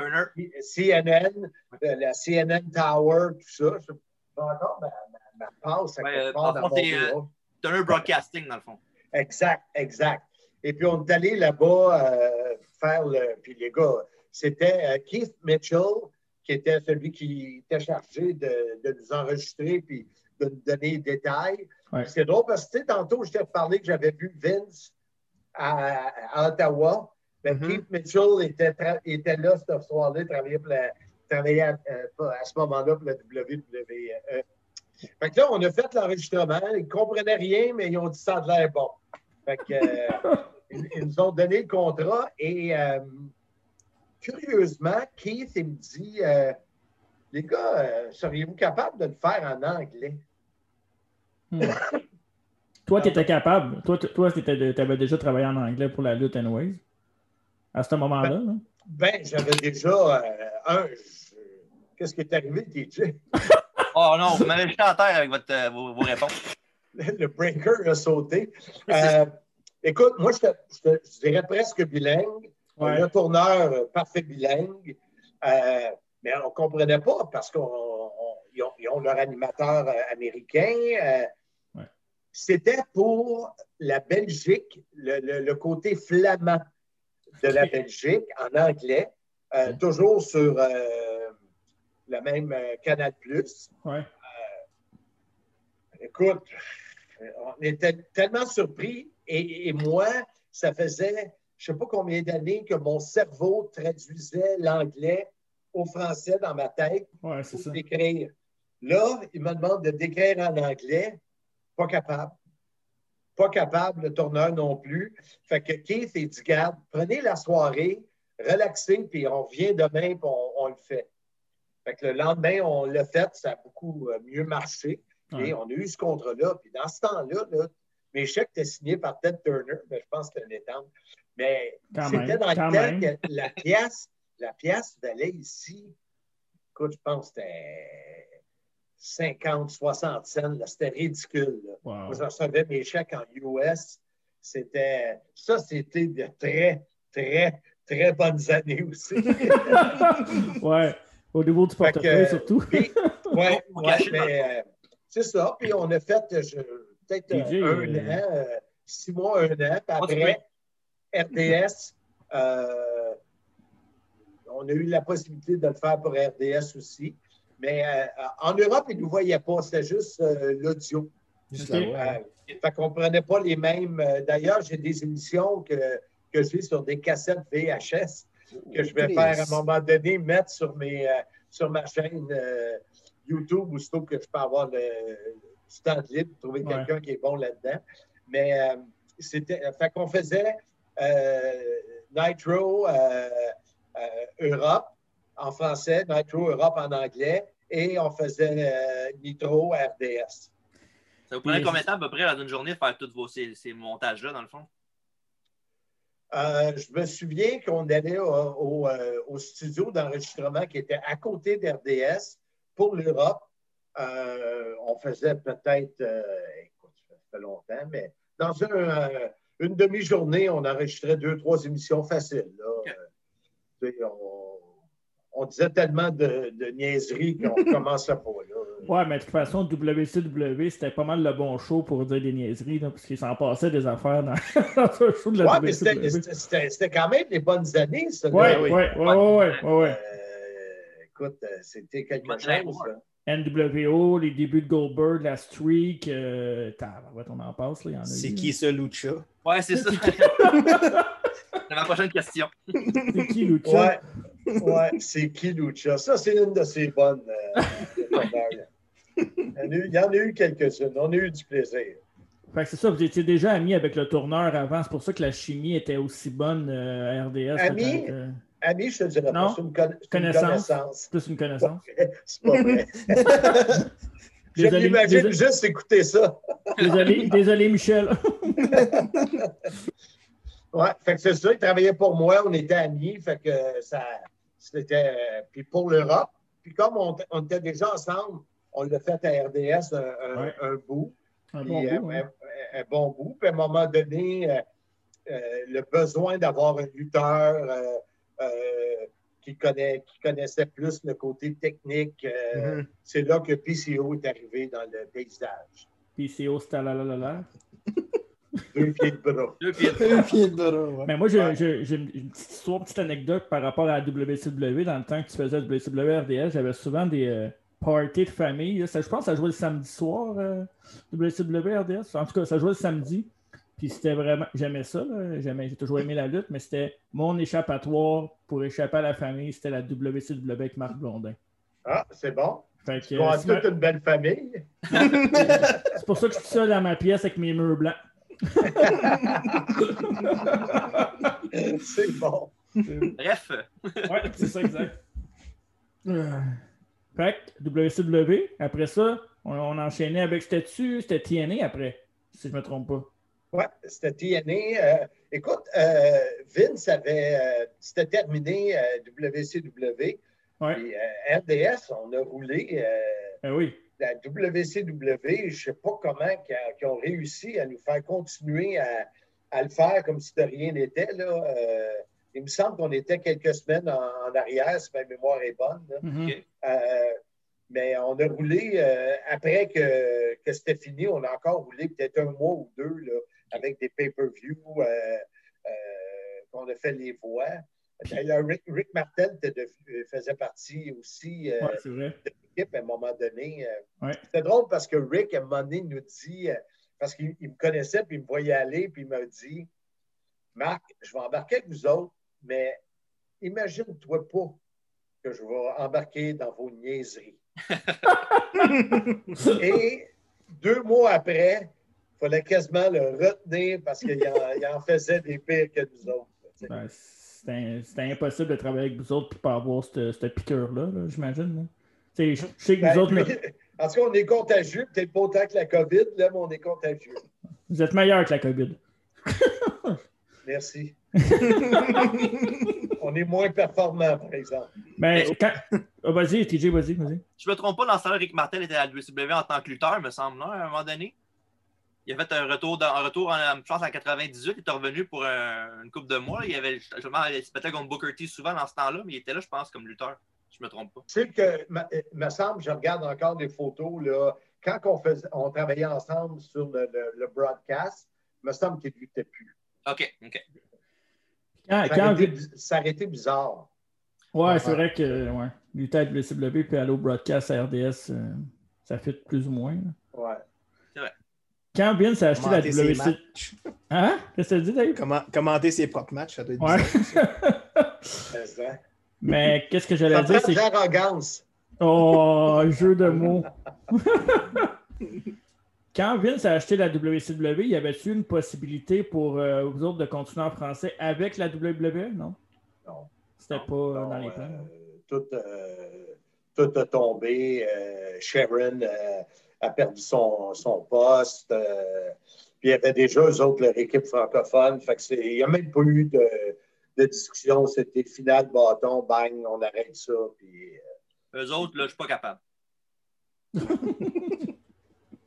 Turner. CNN, la CNN Tower, tout ça. Je encore ma, ma, ma passe à Ouais, quelque euh, part dans dans le fond, mon c'est, euh. Turner Broadcasting, dans le fond. Exact, exact. Et puis, on est allé là-bas euh, faire le. Puis, les gars, c'était euh, Keith Mitchell, qui était celui qui était chargé de, de nous enregistrer puis de nous donner des détails. Ouais. C'est drôle parce que, tu sais, tantôt, je t'ai parlé que j'avais vu Vince à, à Ottawa. Ben, Mhm. Keith Mitchell était, là ce soir-là, il travaillait, à, euh, à ce moment-là pour la WWE. Fait que là, on a fait l'enregistrement. Ils ne comprenaient rien, mais ils ont dit ça a de l'air bon. Fait que, euh, ils, ils nous ont donné le contrat et euh, curieusement, Keith, il me dit euh, Les gars, seriez-vous capables de le faire en anglais? Hmm. Toi, tu étais capable. Toi tu avais déjà travaillé en anglais pour la lutte, anyways. À ce moment-là. là. Ben, j'avais déjà euh, un. je- Qu'est-ce qui est arrivé, TJ? Oh non, vous m'avez jeté en terre avec votre, euh, vos, vos réponses. le breaker a sauté. Euh, écoute, moi, je, te- je te- je dirais presque bilingue. Ouais. Le tourneur parfait bilingue. Euh, mais on ne comprenait pas parce qu'ils ont, ils ont leur animateur américain. euh, Ouais. C'était pour la Belgique, le, le- le côté flamand de la. Belgique en anglais, euh, toujours sur euh, le même euh, Canal+. Ouais. Écoute, on était tellement surpris et, et moi, ça faisait je ne sais pas combien d'années que mon cerveau traduisait l'anglais au français dans ma tête Ouais, pour ça. d'écrire. Là, il me demande de décrire en anglais, pas capable. Pas capable, le tourneur non plus. Fait que Keith, il dit, garde, prenez la soirée, relaxez, puis on revient demain, puis on, on le fait. Fait que le lendemain, on l'a fait, ça a beaucoup euh, mieux marché. Ouais. Et on a eu ce contrat-là. Puis dans ce temps-là, là, mes chèques étaient signés par Ted Turner, mais je pense que c'était un étang. Mais c'était dans le temps que la pièce, la pièce valait ici, écoute, je pense que c'était 50, 60 cents. C'était ridicule. là. Wow. Moi, je recevais mes chèques en US. C'était, ça, c'était de très, très, très bonnes années aussi. ouais. Au niveau du portefeuille, surtout. Puis, ouais, ouais, mais euh, c'est ça. Puis on a fait euh, peut-être euh, un euh, an, euh, six mois, un an. Après, RDS, euh, on a eu la possibilité de le faire pour RDS aussi. Mais euh, en Europe, ils ne nous voyaient pas. C'était juste euh, l'audio. Juste Ok. la voix, hein. Euh, fait qu'on ne prenait pas les mêmes. D'ailleurs, j'ai des émissions que, que j'ai sur des cassettes VHS que je vais faire à un moment donné, mettre sur, mes, euh, sur ma chaîne euh, YouTube, aussitôt que je peux avoir le, du temps libre, trouver Ouais. quelqu'un qui est bon là-dedans. Mais euh, c'était. Fait qu'on faisait euh, Nitro euh, euh, Europe en français, Nitro Europe en anglais, et on faisait euh, Nitro RDS. Ça vous prenait combien de temps à peu près dans une journée de faire tous vos, ces, ces montages-là, dans le fond? Euh, je me souviens qu'on allait au, au, euh, au studio d'enregistrement qui était à côté d'RDS pour l'Europe. Euh, on faisait peut-être, euh, écoute, ça fait longtemps, mais dans un, euh, une demi-journée, on enregistrait deux, trois émissions faciles. là. Euh, on, on disait tellement de, de niaiseries qu'on ne commençait pas. Là. Ouais, mais de toute façon, WCW, c'était pas mal le bon show pour dire des niaiseries, là, parce qu'il s'en passait des affaires dans, dans un show de la Ouais, mais c'était- quand même des bonnes années, ça. Ouais, là. ouais, ouais, ouais, ouais, ouais, ouais. Euh, écoute, euh, c'était quelque chose. NWO, les débuts de Goldberg, la streak, euh, on en passe, là, y en a C'est qui ce Lucha? Ouais, c'est ça. C'est ma prochaine question. C'est qui, Lucha? Ouais, ouais, c'est qui Lucha? Ça, c'est une de ces bonnes. euh, il, y en a eu, quelques-unes. On a eu du plaisir. Fait que c'est ça, vous étiez déjà amis avec le tourneur avant, c'est pour ça que la chimie était aussi bonne euh, à RDS. Ami? euh, je te dirais Non? pas, c'est une, conna- une Connaissance. connaissance. Plus une connaissance. C'est pas vrai. Je désolé. juste écouter ça. Désolé, désolé Michel. Ouais, fait que c'est ça, il travaillait pour moi, on était amis, fait que ça, c'était, euh, puis pour l'Europe, puis comme on, on était déjà ensemble, on l'a fait à RDS un, un- Ouais. un bout, Un puis, bon euh, un, bon bout, puis à un moment donné, euh, le besoin d'avoir un lutteur qui, connaît, qui connaissait plus le côté technique, euh, Mhm. c'est là que PCO est arrivé dans le paysage. PCO, c'était la la la la. Deux pieds de bras. Deux pieds. De bras, ouais. Mais moi, j'ai Ouais. j'ai- j'ai une petite histoire, une petite anecdote par rapport à la WCW. Dans le temps que tu faisais WCW RDS, j'avais souvent des euh, parties de famille. Ça, je pense que ça jouait le samedi soir, euh, WCW RDS. En tout cas, ça jouait le samedi. Puis c'était vraiment. J'aimais ça. là. J'aimais- J'ai toujours aimé la lutte, mais c'était mon échappatoire pour échapper à la famille. C'était la WCW avec Marc Blondin. Ah, c'est bon. Fait que, Tu euh, ma- toute une belle famille. c'est pour ça que je suis seul dans ma pièce avec mes murs blancs. c'est bon. Bref, Ouais, c'est ça, exact. Euh, Fait que WCW, après ça, on, on enchaînait avec Statut, c'était TNA après, si je me trompe pas? Ouais, c'était TNA. Euh, écoute, euh, Vince avait. euh, c'était terminé euh, WCW. Ouais, Puis euh, RDS, on a roulé. euh, ben oui. La WCW, je ne sais pas comment qu'ils ont réussi à nous faire continuer à, à le faire comme si de rien n'était. là. Euh, il me semble qu'on était quelques semaines en, en arrière, si ma mémoire est bonne. là. Mhm. Euh, mais on a roulé, euh, après que, que c'était fini, on a encore roulé peut-être un mois ou deux là, avec des pay-per-view euh, euh, qu'on a fait les voix. D'ailleurs, Rick, Rick Martel de- faisait partie aussi euh, Ouais, de l'équipe à un moment donné. euh. Ouais. C'était drôle parce que Rick, à un moment donné, nous dit, euh, parce qu'il il me connaissait, puis il me voyait aller, puis il m'a dit Marc, je vais embarquer avec vous autres, mais imagine-toi pas que je vais embarquer dans vos niaiseries. Et deux mois après, il fallait quasiment le retenir parce qu'il en, en faisait des pires que nous autres. sais. Ben, C'était impossible de travailler avec vous autres et pas avoir cette, cette piqûre-là, là, j'imagine. Je sais que Ben, vous autres, là, en tout cas, on est contagieux, peut-être pas autant que la COVID, là, mais on est contagieux. vous êtes meilleurs que la COVID. Merci. on est moins performant, par exemple. Mais quand. Ah, vas-y, TJ, vas-y, vas-y. je me trompe pas, dans ce temps-là, Rick Martel était à WCW en tant que lutteur, me semble, non, à un moment donné? Il a fait un retour, dans- un retour en, je pense, en 98. Il est revenu pour un- une couple de mois. Il, avait, justement, il se battait contre Booker T souvent dans ce temps-là, mais il était là, je pense, comme lutteur. Je me trompe pas. Tu sais que, euh, me semble, je regarde encore des photos, là, quand on, faisait, on travaillait ensemble sur le, le- le broadcast, me semble qu'il ne luttait plus. OK, OK. Quand, Ça quand aurait, été, bi- ça aurait été bizarre. Ouais, c'est vrai que ouais, lutter à WCW puis aller au broadcast à RDS, euh, ça fait plus ou moins. là. Ouais. Quand Vince a acheté la matchs. Hein? Qu'est-ce que tu dis, Dave? Comment- commenter ses propres matchs, ça doit être Ouais. bizarre. Mais qu'est-ce que j'allais dire, c'est l'arrogance. Oh, jeu de mots. Quand Vince a acheté la WCW, y avait-tu une possibilité pour euh, vous autres de continuer en français avec la WWE? Non? Non. C'était pas euh, Non, dans les euh, plans. tout, euh, tout a tombé. Euh, Sharon euh, a perdu son, son poste. euh, puis il y avait déjà, eux autres, leur équipe francophone. Fait que c'est- il n'y a même pas eu de, de discussion. C'était final, bâton, bang, on arrête ça. Puis, euh, Eux autres, là, je suis pas capable. ça,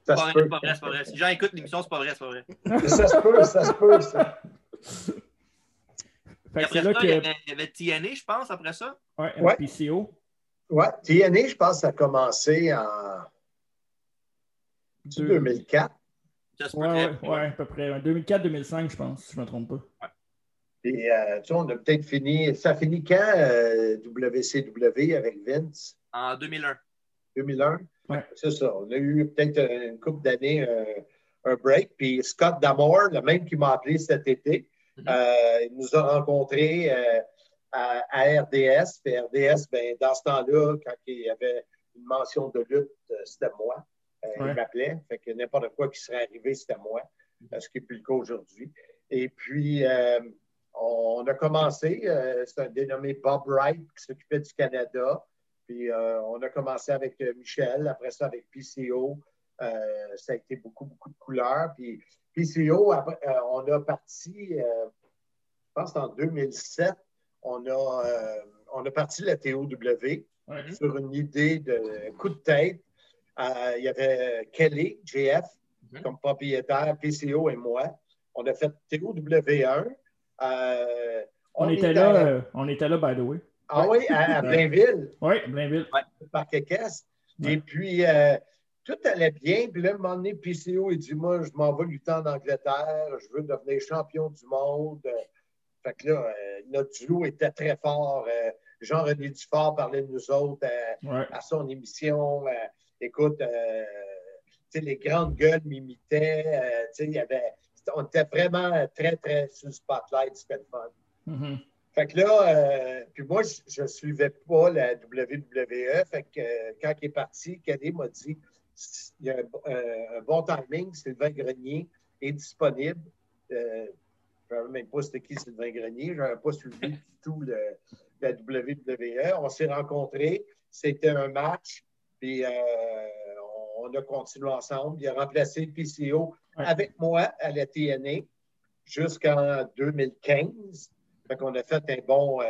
C'est pas vrai, peut. pas vrai, c'est pas vrai. Si les gens écoutent l'émission, c'est pas vrai, c'est pas vrai. ça se peut, ça se peut, ça. Fait après ça, que. il y avait, il y avait TNA, je pense, après ça. Ouais, Ouais. PCO. Ouais, TNA, je pense, ça a commencé en 2004. Ça se peut Ouais, à peu près. 2004-2005, je pense, si je me trompe pas. Et euh, tu sais, on a peut-être fini. Ça finit quand euh, WCW avec Vince? En 2001. 2001? Ouais. C'est ça. On a eu peut-être une couple d'années euh, un break. Puis Scott Damore, le même qui m'a appelé cet été, Mhm. euh, il nous a rencontrés euh, à, à RDS. Puis RDS, ben, dans ce temps-là, quand il y avait une mention de lutte, euh, c'était moi. Euh, Il m'appelait. Fait que n'importe quoi qui serait arrivé, c'était moi. Euh, ce qui n'est plus le cas aujourd'hui. Et puis, euh, on a commencé. euh, c'est un dénommé Bob Wright qui s'occupait du Canada. Puis, euh, on a commencé avec Michel, après ça avec PCO. Ça a été beaucoup, beaucoup de couleurs. Puis, PCO, après, on a parti, je pense en 2007, on a, on a parti la TOW Ouais. sur une idée de coup de tête. Euh, il y avait Kelly, JF, Mhm. comme propriétaire, PCO et moi. On a fait TOW1. Euh, On, était là, euh, on était là, by the way. Ah oui, à, à Blainville, Oui, Blainville. au Parc Équestre. Ouais. Et puis, euh, tout allait bien. Puis là, à un moment donné, PCO, il dit Moi, je m'en vais lutter en Angleterre. Je veux devenir champion du monde. Fait que là, euh, notre duo était très fort. Euh, Jean-René Dufort parlait de nous autres euh, Ouais. à son émission. Écoute, euh, les grandes gueules m'imitaient. Euh, y avait, on était vraiment très, très sur le spotlight. C'était le fun. Mhm. Fait que là, euh, puis moi, je ne suivais pas la WWE. Fait que euh, quand il est parti, Kelly m'a dit il y a un, bon timing, Sylvain Grenier est disponible. Je ne savais même pas c'était qui Sylvain Grenier. Je n'avais pas suivi du tout le- la WWE. On s'est rencontrés. C'était un match. Puis euh, on, on a continué ensemble. Il a remplacé PCO Ouais. avec moi à la TNA jusqu'en 2015. Fait qu'on a fait un bon. euh,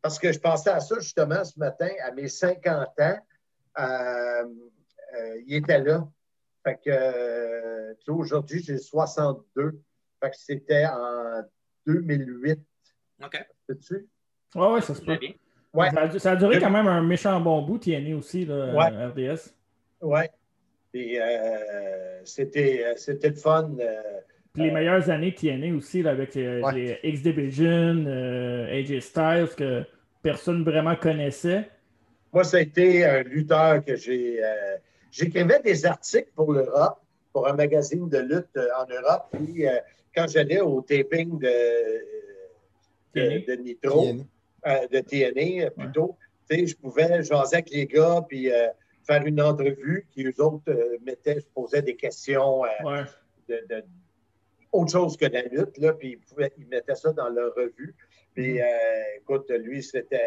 parce que je pensais à ça justement ce matin, à mes 50 ans, euh, euh, il était là. Fait que, tu sais, aujourd'hui, j'ai 62. Fait que c'était en 2008. OK. Sais-tu? Ouais, ouais, ça se peut. Très bien. Ouais. Ça, a, ça a duré quand même un méchant bon bout, TNA aussi, là, Ouais. RDS. Oui. Et euh, c'était, euh, c'était le fun. euh, Puis les Euh, meilleures années TNA aussi, là, avec euh, Ouais. les X-Division, euh, AJ Styles, que personne vraiment connaissait. Moi, ça a été un lutteur que j'ai. euh, J'écrivais des articles pour l'Europe, pour un magazine de lutte en Europe. Puis euh, quand j'allais au taping de, de, Nitro, TNA. Euh, de TNA euh, plutôt, je pouvais jaser avec les gars puis euh, faire une entrevue. Puis eux autres mettaient, je posais des questions. Ouais. de, de- autre chose que la lutte, là, puis ils, pouvaient- ils mettaient ça dans leur revue. Puis, Mhm. euh, écoute, lui, c'était.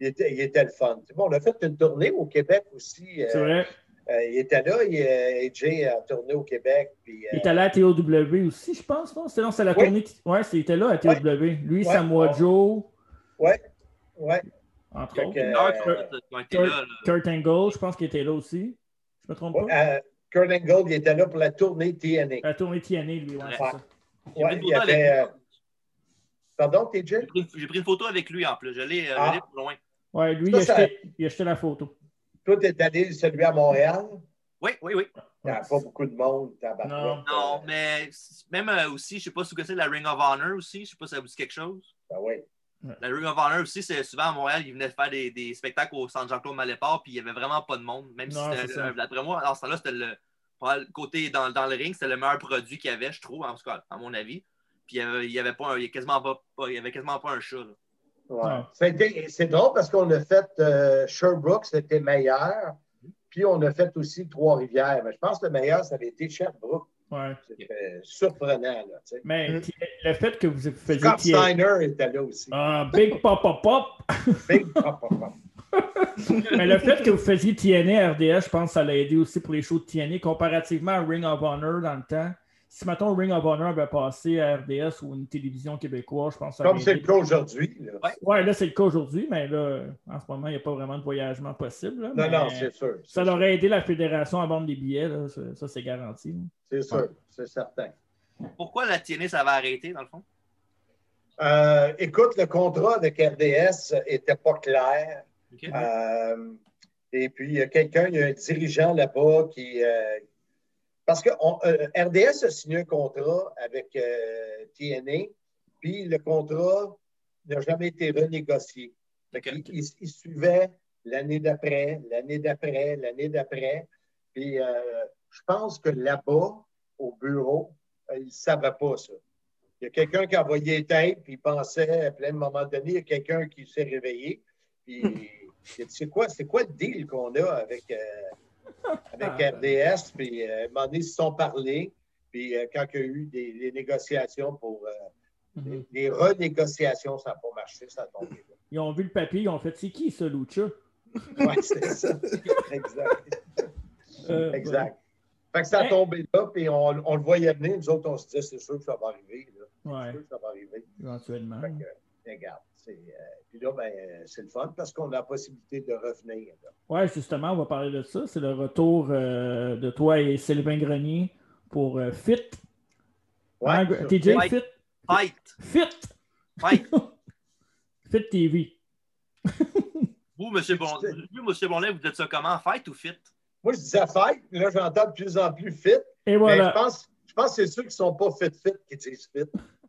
Il était, il était le fun. Bon, on a fait une tournée au Québec aussi. C'est vrai. euh, il était là, il, AJ a tourné au Québec. Puis, Il est allé à TOW aussi, je pense, non? C'est la Oui. tournée. Ouais, c'est- il était là à TOW. Lui, Ouais. Samoa Joe, ouais, ouais. entre autres. Kurt Angle, je pense qu'il était là aussi. Je me trompe pas? Euh, Kurt Angle, il était là pour la tournée TNA. La tournée TNA, lui, ouais, c'est Ouais. ça. J'ai Ouais, pris une il avait, euh, Pardon, TJ? J'ai pris, une photo avec lui en plus. Je l'ai euh, Ah. loin. Ouais, lui, Ça, il, a ça- acheté, il a acheté la photo. Toi, tu es allé celui à Montréal? Oui, oui, oui. Il n'y a pas beaucoup de monde. Non. Non, mais même euh, aussi, je sais pas si vous connaissez la Ring of Honor aussi. Je sais pas si ça vous dit quelque chose. Ben oui. La Ring of Honor aussi, c'est souvent à Montréal, ils venaient faire des, des spectacles au Centre Jean-Claude Maléport, puis il n'y avait vraiment pas de monde. Même Non, si c'était, ça. d'après moi, dans ce temps-là, c'était le, côté dans, dans le ring, c'était le meilleur produit qu'il y avait, je trouve, en tout cas, à mon avis. Puis il n'y avait, il y avait, pas un- il y avait quasiment pas, pas- il y avait quasiment pas un chat. là. Ouais. Ça C'est drôle parce qu'on a fait euh, Sherbrooke, c'était meilleur. Puis on a fait aussi Trois-Rivières. Mais je pense que le meilleur, ça avait été Sherbrooke. Ouais. C'était surprenant. Là. Mais Mm. le fait que vous faisiez Scott. Steiner était là aussi. Ah, Big Pop Pop Pop. Big pop, pop, pop. Mais le fait que vous faisiez TNA RDS, je pense que ça l'a aidé aussi pour les shows de TNA comparativement à Ring of Honor dans le temps. Si, mettons, Ring of Honor avait passé à RDS ou une télévision québécoise, je pense que ça Comme c'est le cas aujourd'hui. là. Ouais. Ouais, là, c'est le cas aujourd'hui, mais là, en ce moment, il n'y a pas vraiment de voyagement possible. là, Non, non, c'est sûr. Ça sûr. aurait aidé la fédération à vendre des billets, là, ça, ça, c'est garanti. C'est sûr, c'est certain. Pourquoi la TNA, ça va arrêter, dans le fond? Euh, écoute, le contrat avec RDS n'était pas clair. OK? Euh, et puis, il y a quelqu'un, il y a un dirigeant là-bas qui. euh, parce que on- euh, RDS a signé un contrat avec euh, TNA, puis le contrat n'a jamais été renégocié. Il, il suivait l'année d'après, l'année d'après, l'année d'après. Puis, euh, je pense que là-bas, au bureau, euh, ils ne savaient pas ça. Il y a quelqu'un qui a envoyé les têtes, puis il pensait, à plein moment donné, il y a quelqu'un qui s'est réveillé, puis il a dit, c'est quoi, c'est quoi le deal qu'on a avec, avec Ah, ben. RDS. Puis, euh, à un moment donné, ils se sont parlé. Puis, euh, quand il y a eu des, négociations pour. euh, Mhm. les, renégociations, ça n'a pas marché, ça a tombé. là. Ils ont vu le papier, ils ont fait c'est qui ça, Lucha? Ouais, c'est ça. exact. Euh, Exact. Fait que ça a tombé là, puis on, on le voyait venir. Nous autres, on se disait, c'est sûr que ça va arriver. là. C'est sûr que ça va arriver. éventuellement. Fait que, regarde. C'est, euh, puis là, ben, c'est le fun parce qu'on a la possibilité de revenir. Ouais, justement, on va parler de ça. C'est le retour euh, de toi et Sylvain Grenier pour euh, Fit. Ouais, Hein. TJ, Ouais. Fit. Fight! Fit! Fight! Fit TV. Vous, monsieur Bon... monsieur Bonnet, vous dites ça comment? Fight ou fit? Moi, je disais fight, puis là, j'entends de plus en plus fit. Et Mais voilà. je pense, je pense que c'est ceux qui ne sont pas fit-fit qui disent fit.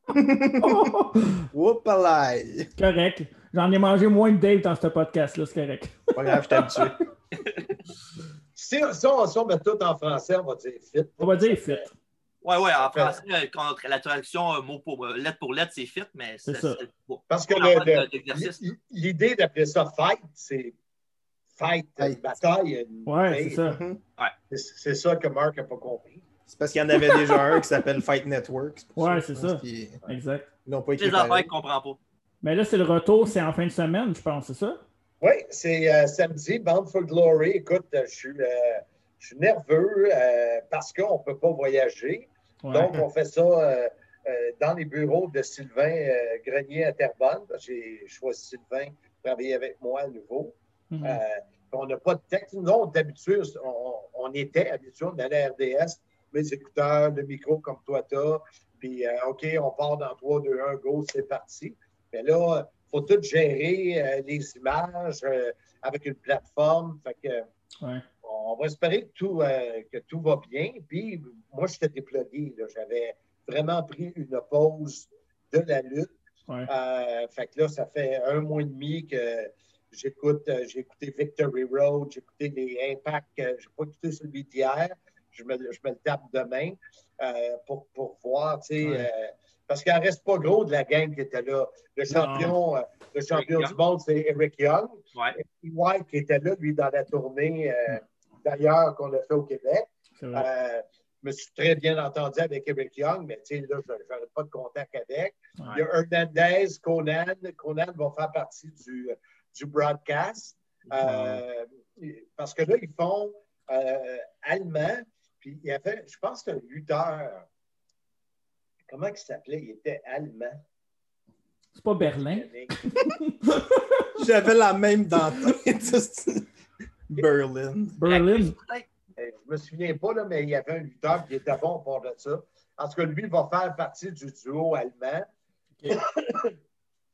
Whoopalaï! correct. J'en ai mangé moins de Dave dans ce podcast-là, c'est correct. Pas grave, je t'ai habitué. Si, si on, si on met tout en français, on va dire fit. On va dire fit. Ouais, ouais, en français, euh, quand la traduction euh, mot pour euh, lettre pour lettre, c'est fit, mais C'est ça. bon. Parce que d'exercice. l'idée d'appeler ça fight, c'est fight, une bataille. une- Ouais, c'est ça. Mhm. C'est c'est ça que Mark n'a pas compris. C'est parce qu'il y en avait déjà un qui s'appelle Fight Network. Ouais, c'est ça. qu'ils- Exact. Ils n'ont pas écrit Les affaires pareil. qu'il ne comprend pas. Mais là, c'est le retour, c'est en fin de semaine, je pense, c'est ça? Oui, c'est euh, samedi, Bound for Glory. Écoute, euh, je suis, euh, je suis nerveux euh, parce qu'on ne peut pas voyager. Ouais. Donc, on fait ça euh, euh, dans les bureaux de Sylvain euh, Grenier à Terrebonne. J'ai choisi Sylvain pour travailler avec moi à nouveau. Mhm. Euh, on n'a pas de texte. Nous, on, on était habitués, on allait à RDS, mes écouteurs, le micro comme toi t'as, puis euh, OK, on part dans 3, 2, 1, go, c'est parti. Mais là, il faut tout gérer, euh, les images euh, avec une plateforme. Fait que, Ouais. on va espérer que tout, que tout va bien. Puis moi, j'étais déplogué. là. J'avais vraiment pris une pause de la lutte. Ouais. Euh, fait que là, ça fait un mois et demi que j'écoute, j'ai écouté Victory Road, j'ai écouté les Impacts, j'ai pas écouté celui d'hier, je me, je me le tape demain euh, pour, pour voir, tu sais, Ouais. euh, parce qu'il n'en reste pas gros de la gang qui était là. Le champion, euh, le champion du monde, c'est Eric Young. Ouais. Et White qui était là, lui, dans la tournée euh, d'ailleurs qu'on a fait au Québec. Je me suis très bien entendu avec Eric Young, mais tu sais, là, je n'aurais pas de contact avec. Il y a Hernandez, Conan. Conan va faire partie du, du broadcast. Euh, parce que là, ils font euh, allemand. Puis il y avait, je pense, un lutteur. Comment il s'appelait? Il était allemand. C'est pas Berlin. J'avais la même dans. Berlin. Berlin. Euh, Je me souviens pas, là, mais il y avait un lutteur qui était bon pour de ça. Parce que lui va faire partie du duo allemand.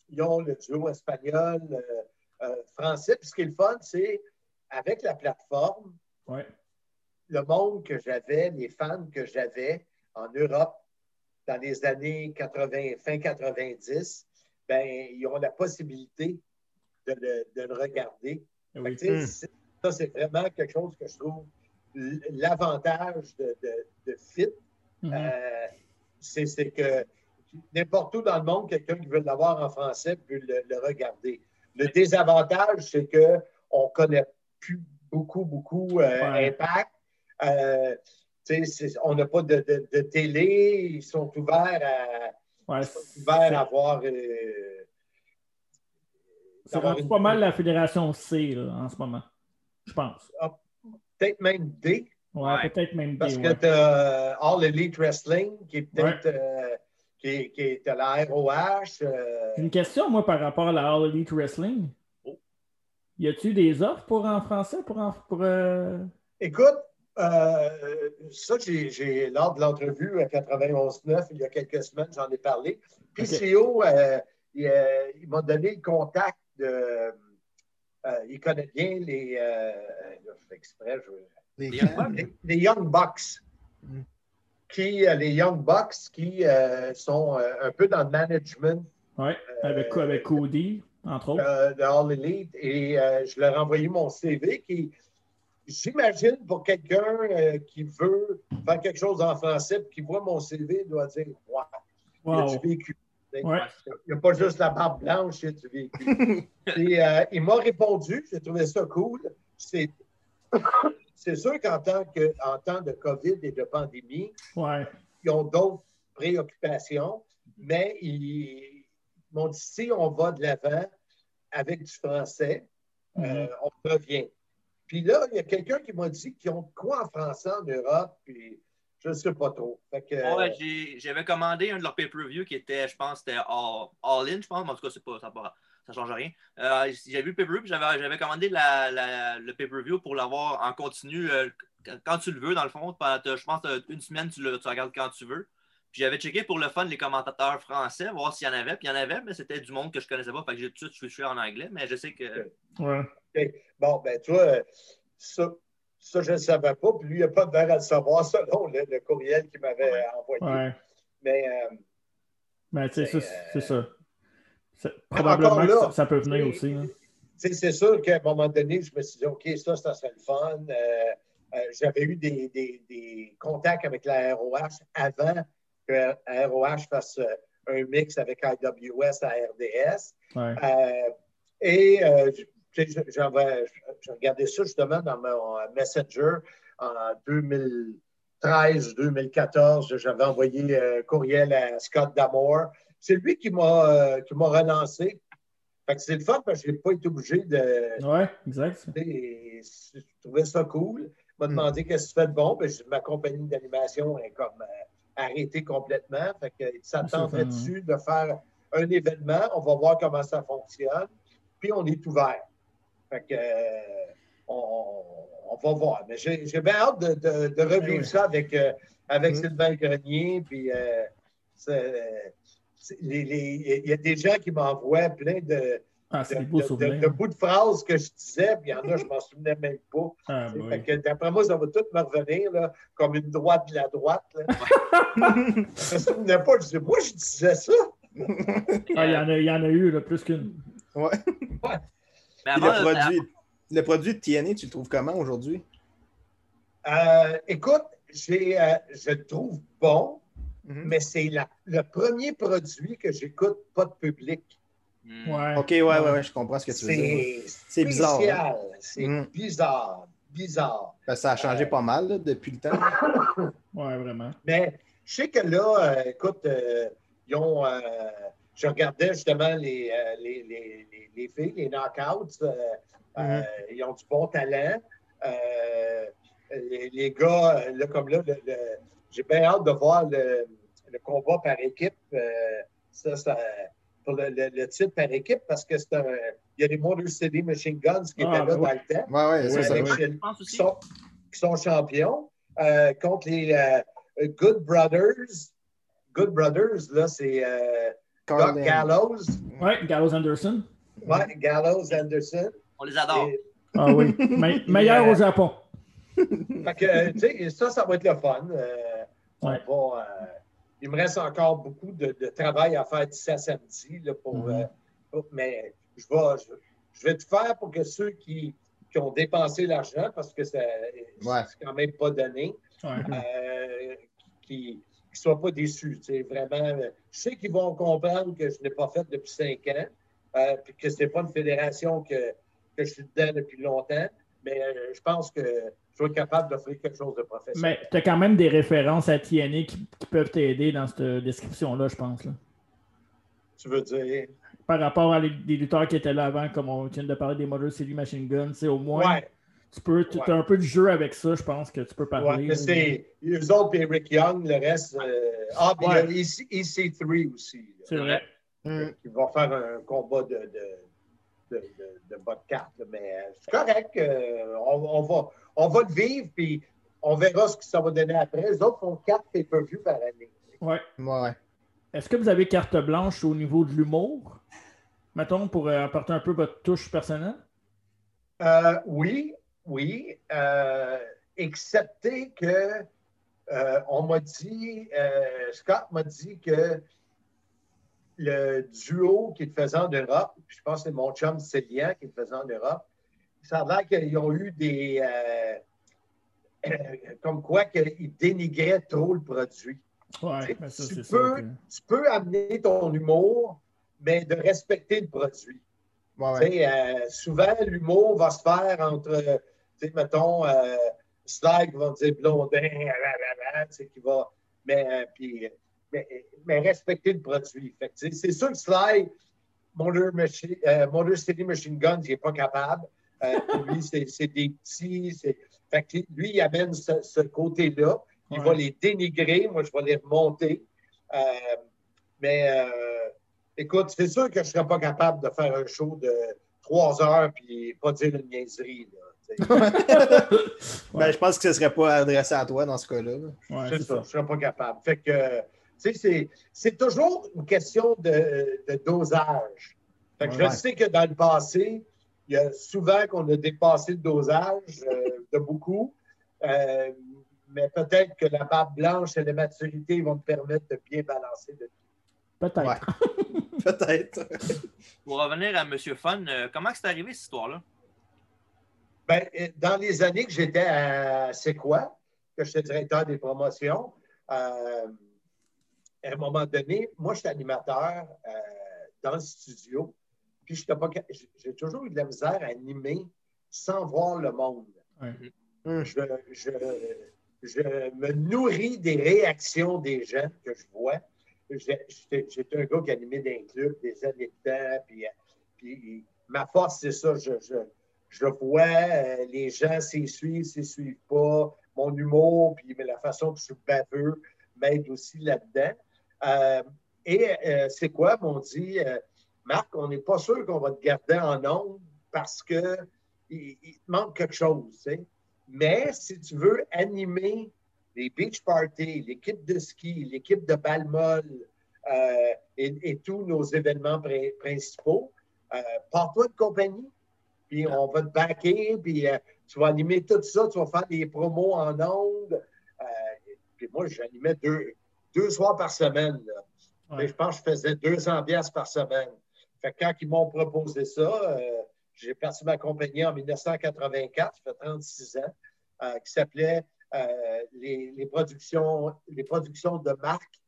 Ils ont le duo espagnol, euh, euh, français. Puis ce qui est le fun, c'est avec la plateforme, Ouais. Le monde que j'avais, les fans que j'avais en Europe dans les années 80, fin 90, ben, ils ont la possibilité de le, de le regarder. Que, Hmm. Ça, c'est vraiment quelque chose que je trouve l'avantage de, de, de Fit. Mhm. euh, c'est c'est que n'importe où dans le monde, quelqu'un qui veut l'avoir en français peut le, le regarder. Le désavantage, c'est qu'on ne connaît plus beaucoup, beaucoup euh, Ouais. Impact. Euh, on n'a pas de, de- de télé. Ils sont ouverts à, Ouais, ils sont ouverts à voir. euh, d'avoir rendu une- pas mal la fédération C là, en ce moment. Je pense. Peut-être même D. Ouais, Ouais. peut-être même Parce des. que ouais. tu as All Elite Wrestling, qui est peut-être euh, qui, est- qui est à la ROH. euh, une question, moi, par rapport à la All Elite Wrestling. Oh. Y a-tu des offres pour en français pour, en- pour euh, Écoute, euh, ça, j'ai, lors de l'entrevue à 91.9, il y a quelques semaines, j'en ai parlé. PCO, euh, il, euh, il m'a donné le contact de. euh, il connaît bien les. euh, là, je fais exprès, je- Les Young Bucks. Mm. Qui, euh, les Young Bucks qui euh, sont euh, un peu dans le management Ouais, avec, Euh, avec Cody, entre autres. euh, de All Elite et euh, je leur ai envoyé mon CV qui, j'imagine, pour quelqu'un euh, qui veut faire quelque chose en français et qui voit mon CV, doit dire Wow, il y a Wow. du vécu. Ouais. Il n'y a pas juste la barbe blanche, il du vécu. et euh, il m'a répondu, j'ai trouvé ça cool. C'est c'est sûr qu'en tant que en temps de COVID et de pandémie, Ouais. ils ont d'autres préoccupations, mais ils m'ont dit si on va de l'avant avec du français, euh, Mhm. on revient. Puis là, il y a quelqu'un qui m'a dit qu'ils ont quoi en français en Europe, puis je ne sais pas trop. Que, Ouais, j'ai- j'avais commandé un de leurs pay-per-view qui était, je pense, c'était All, All In, je pense, mais en tout cas, c'est pas, ça ne change rien. Euh, j'avais vu le pay-per-view, puis j'avais j'avais commandé la, la- le pay-per-view pour l'avoir en continu euh, quand- tu le veux, dans le fond. Pendant, je pense euh, une semaine, tu, le, tu regardes quand tu veux. Puis j'avais checké pour le fun les commentateurs français, voir s'il y en avait. Puis il y en avait, mais c'était du monde que je connaissais pas. Fait que j'ai tout de suite switché en anglais, mais je sais que. Ouais. Bon, ben, tu vois, euh, ça, ça je ne savais pas, puis lui, il n'a pas de l'air à le savoir selon le, le courriel qu'il m'avait envoyé. Ouais. Mais euh, Ben, tu sais, c'est ça. C'est- Probablement que là, ça, ça peut venir c'est- aussi. là. tu sais, c'est sûr qu'à un moment donné, je me suis dit, OK, ça, ça serait le fun. Euh, euh, J'avais eu des, des- des contacts avec la ROH avant que ROH fasse euh, un mix avec IWS à RDS. Ouais. Euh, et euh, j'avais j'ai regardé ça justement dans mon euh, Messenger en 2013-2014. J'avais envoyé un courriel à Scott Damore. C'est lui qui m'a relancé. C'est le fun parce que je n'ai pas été obligé de. Ouais, exact. Je trouvais ça cool. Il m'a Mm. demandé qu'est-ce que tu fais de bon. Ben, ma compagnie d'animation est comme euh, arrêtée complètement. Fait ça Ah, fun, dessus de faire un événement. On va voir comment ça fonctionne. Puis on est ouvert. Fait que euh, on, on va voir. Mais j'ai bien hâte de, de- de revivre oui. ça avec, euh, avec Mm. Sylvain Grenier. Puis euh, il y a des gens qui m'envoient plein de, Ah, c'est de, des beaux de- de- de bouts de phrases que je disais, puis il y en a, je m'en souvenais même pas. Ah, Fait oui. que D'après moi, ça va tout me revenir là, comme une droite de la droite. là. je me souvenais pas, je disais, moi, je disais ça. Ah, il y en a, il y en a eu là, plus qu'une. Ouais. Mais Puis avant, le, produit, le produit de TNA, tu le trouves comment aujourd'hui? Euh, écoute, j'ai, euh, je le trouve bon, Mhm. mais c'est la- le premier produit que j'écoute pas de public. Hmm. Ouais. Ok, ouais, ouais, ouais, je comprends ce que tu veux dire. C'est bizarre, hein? spécial. C'est Mm. bizarre, bizarre. Parce que ça a changé Euh, pas mal là, depuis le temps. Ouais, vraiment. Mais je sais que là, euh, écoute, euh, ils ont. euh, je regardais justement les, euh, les, les, les, les filles, les knockouts. euh, euh, ils ont du bon talent. Euh, les, les gars, là, comme là, j'ai bien hâte de voir le, le combat par équipe. euh, ça, ça, pour le, le- le titre par équipe, parce que c'est un. Il y a les Motor City Machine Guns qui Ah, étaient là oui. dans le temps Ouais, ouais, ça, Ouais, ça avec Je pense qui, sont, qui sont champions euh, contre les euh, Good Brothers. Good Brothers, là, c'est euh, Doc. Gallows, Ouais, Gallows Anderson. ouais, Gallows Anderson. On les adore. Et- Ah oui. Me- meilleur au Japon. fait que, tu sais, ça, ça va être le fun. Euh, on Ouais. va, euh, il me reste encore beaucoup de, de travail à faire d'ici à samedi. Là, pour, Mhm. euh, pour- mais je vais, je, je vais tout faire pour que ceux qui, qui ont dépensé l'argent, parce que ça- Ouais. c'est quand même pas donné, Ouais. euh, qui ne soient pas déçus. Vraiment, euh, je sais qu'ils vont comprendre que je n'ai pas fait depuis cinq ans, euh, puis que ce n'est pas une fédération que, que je suis dedans depuis longtemps, mais euh, je pense que être capable d'offrir quelque chose de professionnel. Mais tu as quand même des références à TNA qui, qui peuvent t'aider dans cette description-là, je pense. Là. Tu veux dire? Par rapport à les, des lutteurs qui étaient là avant, comme on vient de parler des Motor City Machine Guns, c'est au moins, Ouais, tu peux, tu Ouais. as un peu de jeu avec ça, je pense que tu peux ouais, parler. mais c'est eux autres et Rick Young, le reste. euh, ah, puis Ouais. il y a EC- EC3 aussi. C'est vrai. Mm. qui va faire un combat de, de, de, de, de bas de carte. là. Mais euh, c'est correct. euh, on, on va, on va le vivre, puis on verra ce que ça va donner après. Les autres font quatre pay-per-view par année. Ouais. Ouais. Est-ce que vous avez carte blanche au niveau de l'humour? Mettons, pour euh, apporter un peu votre touche personnelle? Euh, oui, oui. euh, excepté que euh, on m'a dit, euh, Scott m'a dit que le duo qu'il faisait en Europe, je pense que c'est mon chum Célian qui le faisait en Europe, ça a l'air qu'ils ont eu des. euh, comme quoi qu'ils dénigraient trop le produit. Ouais, Tu mais ça, tu peux- ça. Tu peux amener ton humour, mais de respecter le produit. Ouais, ouais. euh, souvent, l'humour va se faire entre, mettons, euh, Sly qui va dire Blondin, qui va. Mais, euh, puis, mais, mais, respecter le produit. C'est sûr que Sly, Motor, Machine, euh, Motor City Machine Guns, il n'est pas capable. Euh, lui, c'est des petits. Fait que lui, il amène ce, ce côté-là. Il va les dénigrer. Moi, je vais les remonter. Euh, mais euh, écoute, c'est sûr que je ne serais pas capable de faire un show de trois heures puis pas dire une niaiserie. ben, je pense que ce ne serait pas adressé à toi dans ce cas-là. c'est ça, je ne serais pas capable. Fait que, c'est toujours une question de, de dosage. Fait que je sais que dans le passé, il y a souvent qu'on a dépassé le dosage euh, de beaucoup. Euh, mais peut-être que la barbe blanche et la maturité vont me permettre de bien balancer le tout. Peut-être. peut-être. Pour revenir à M. Fun, euh, comment c'est arrivé cette histoire-là? Ben, dans les années que j'étais à C'est quoi, que j'étais directeur des promotions, à un moment donné, moi, je suis animateur dans le studio. Puis j'ai toujours eu de la misère à animer sans voir le monde. Mm. Je, je, me nourris des réactions des gens que je vois. J'étais un gars qui animait dans club des années de temps. Puis, ma force, c'est ça. Je, je, vois euh, les gens s'y suivent, s'y suivent pas. Mon humour, puis mais la façon que je suis baveux m'aide aussi là-dedans. Euh, et euh, c'est quoi, m'ont dit, Marc, on n'est pas sûr qu'on va te garder en ondes parce qu'il il te manque quelque chose. Mais si tu veux animer les beach parties, l'équipe de ski, l'équipe de balle euh, et, tous nos événements principaux, euh, pars-toi de compagnie, puis on va te backer, puis euh, tu vas animer tout ça, tu vas faire des promos en ondes. Euh, puis moi, j'animais deux, deux soirs par semaine. Mais je pense que je faisais 200 pièces par semaine. Fait quand ils m'ont proposé ça, euh, j'ai parti ma compagnie en 1984, ça fait 36 ans, euh, qui s'appelait euh, les, productions, les productions de marque,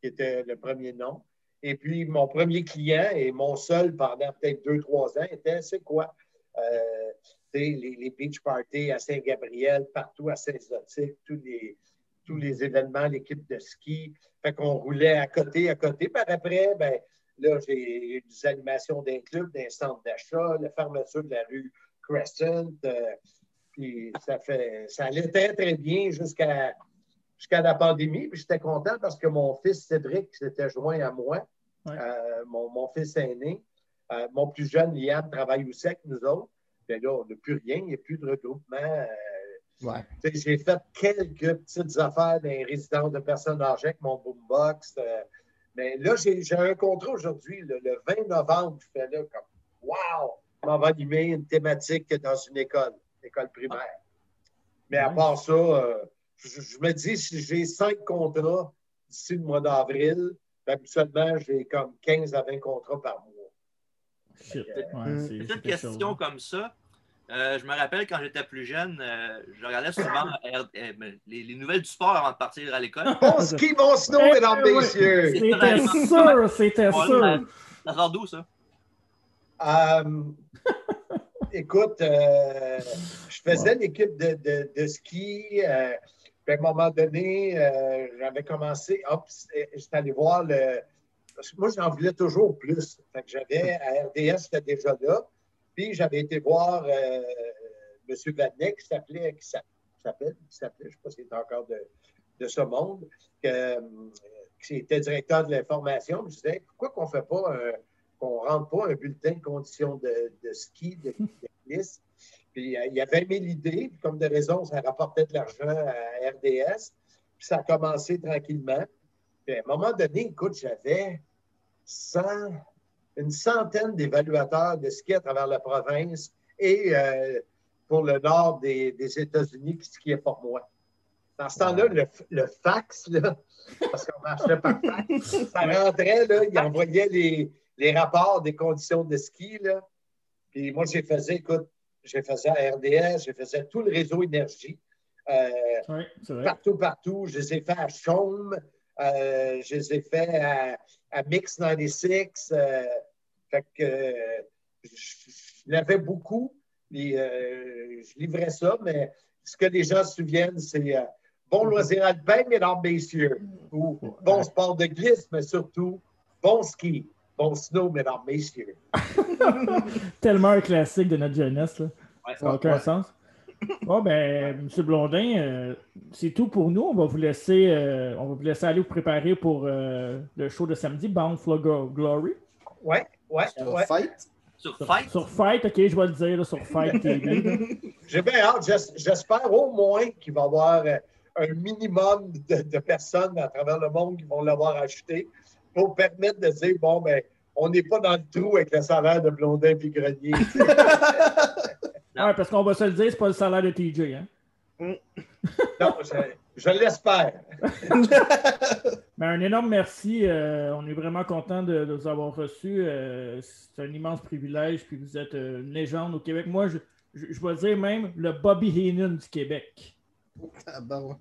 qui était le premier nom. Et puis, mon premier client et mon seul pendant peut-être deux, trois ans était, c'est quoi? Les, les, beach parties à Saint-Gabriel, partout à Saint-Zotique, tous les, tous les événements, l'équipe de ski. Fait qu'on roulait à côté, à côté. Par après, ben, Là, j'ai eu des animations d'un club, d'un centre d'achat, la fermeture de la rue Crescent. Euh, puis ça, fait, ça allait très, très bien jusqu'à jusqu'à la pandémie. Puis j'étais content parce que mon fils Cédric s'était joint à moi, euh, mon, fils aîné. Euh, mon plus jeune, Liam, travaille aussi avec nous autres. Mais là, on n'a plus rien, il n'y a plus de regroupement. J'ai fait quelques petites affaires dans les résidences de personnes âgées avec mon boombox. Mais là, j'ai un contrat aujourd'hui, le, 20 novembre, je fais là comme Wow! On va animer une thématique dans une école, école primaire. Mais à part ça, euh, je, me dis, si j'ai cinq contrats d'ici le mois d'avril, habituellement, j'ai comme 15 à 20 contrats par mois. C'est une question comme ça. Euh, je me rappelle quand j'étais plus jeune, euh, je regardais souvent euh, les, nouvelles du sport avant de partir à l'école. Bon ski, bon snow, mesdames, messieurs! C'était sûr, c'était sûr. Ça sort d'où, ça? écoute, je faisais l'équipe de, de, de, ski. à un moment donné, j'avais commencé, hop, j'étais allé voir le. Parce que moi, j'en voulais toujours plus. Fait que j'avais, à RDS, j'étais déjà là. Puis j'avais été voir euh, M. Vadnet, qui s'appelait, qui s'appelle, qui s'appelait, je ne sais pas s'il est encore de, ce monde, euh, qui était directeur de l'information. Je disais, pourquoi qu'on ne fait pas qu'on ne rentre pas un bulletin de conditions de, ski, de, de Puis euh, il avait mis l'idée, puis comme de raison, ça rapportait de l'argent à RDS. Puis ça a commencé tranquillement. Puis à un moment donné, écoute, j'avais 100, une centaine d'évaluateurs de ski à travers la province et euh, pour le nord des, États-Unis qui skiaient pour moi. Dans ce temps-là, le, fax, parce qu'on marchait par fax, ça rentrait, là, il envoyait les, les, rapports des conditions de ski. Là. Puis moi, j'ai fait, écoute, j'ai fait ça à RDS, j'ai fait tout le réseau énergie. Euh, partout, partout. Je les ai fait à Chaume, euh, je les ai fait à, à Mix 96. Euh, fait que je, l'avais beaucoup. Et, euh, je livrais ça, mais ce que les gens se souviennent, c'est euh, bon loisir alpin, mesdames, messieurs, ou bon sport de glisse, mais surtout bon ski, bon snow, mesdames, messieurs. Tellement un classique de notre jeunesse. Là. Ouais, Ça n'a aucun Ouais. sens. Bon, ben, M. Blondin, euh, c'est tout pour nous. On va vous laisser, euh, on va vous laisser aller vous préparer pour euh, le show de samedi, Bound for Glo- Glory. Ouais, ouais, Sur ouais. Fight? Sur Fight, sur Fight, ok, je vais le dire, là, sur Fight TV. J'ai bien hâte. J'es- J'espère au moins qu'il va y avoir euh, un minimum de, de personnes à travers le monde qui vont l'avoir acheté pour permettre de dire bon, ben, on n'est pas dans le trou avec le salaire de Blondin puis Grenier. Ouais, parce qu'on va se le dire, c'est pas le salaire de TJ. Hein? non, je, je l'espère. Ben, un énorme merci. euh, on est vraiment content de, de vous avoir reçu. Euh, c'est un immense privilège. Puis vous êtes euh, une légende au Québec. Moi, je, je, je vais dire même le Bobby Heenan du Québec. Ah, ben ouais.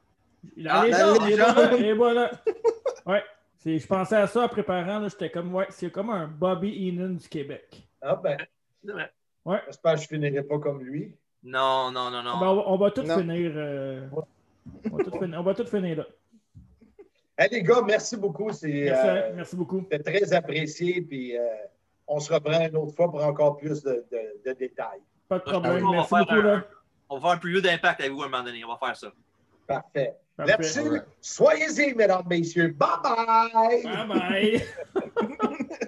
La Ah, légende, la et légende. voilà, et voilà. Ouais. C'est- Je pensais à ça en préparant. là, J'étais comme, ouais, c'est comme un Bobby Heenan du Québec. Ah ben, vrai. j'espère que je finirai pas comme lui. Non, non, non, non. Ben, on, va, on va tout Non. finir. euh, on, va tout finir on va tout finir là. Hey, les gars, merci beaucoup. C'est Merci, euh, merci beaucoup. c'était très apprécié. Puis euh, on se reprend une autre fois pour encore plus de, de- de détails. Pas de On va problème. Merci faire beaucoup. un- Là. On va faire un preview d'impact avec vous à un moment donné. On va faire ça. Parfait. Parfait. Là-dessus, soyez-y, mesdames, messieurs. Bye bye! Bye bye.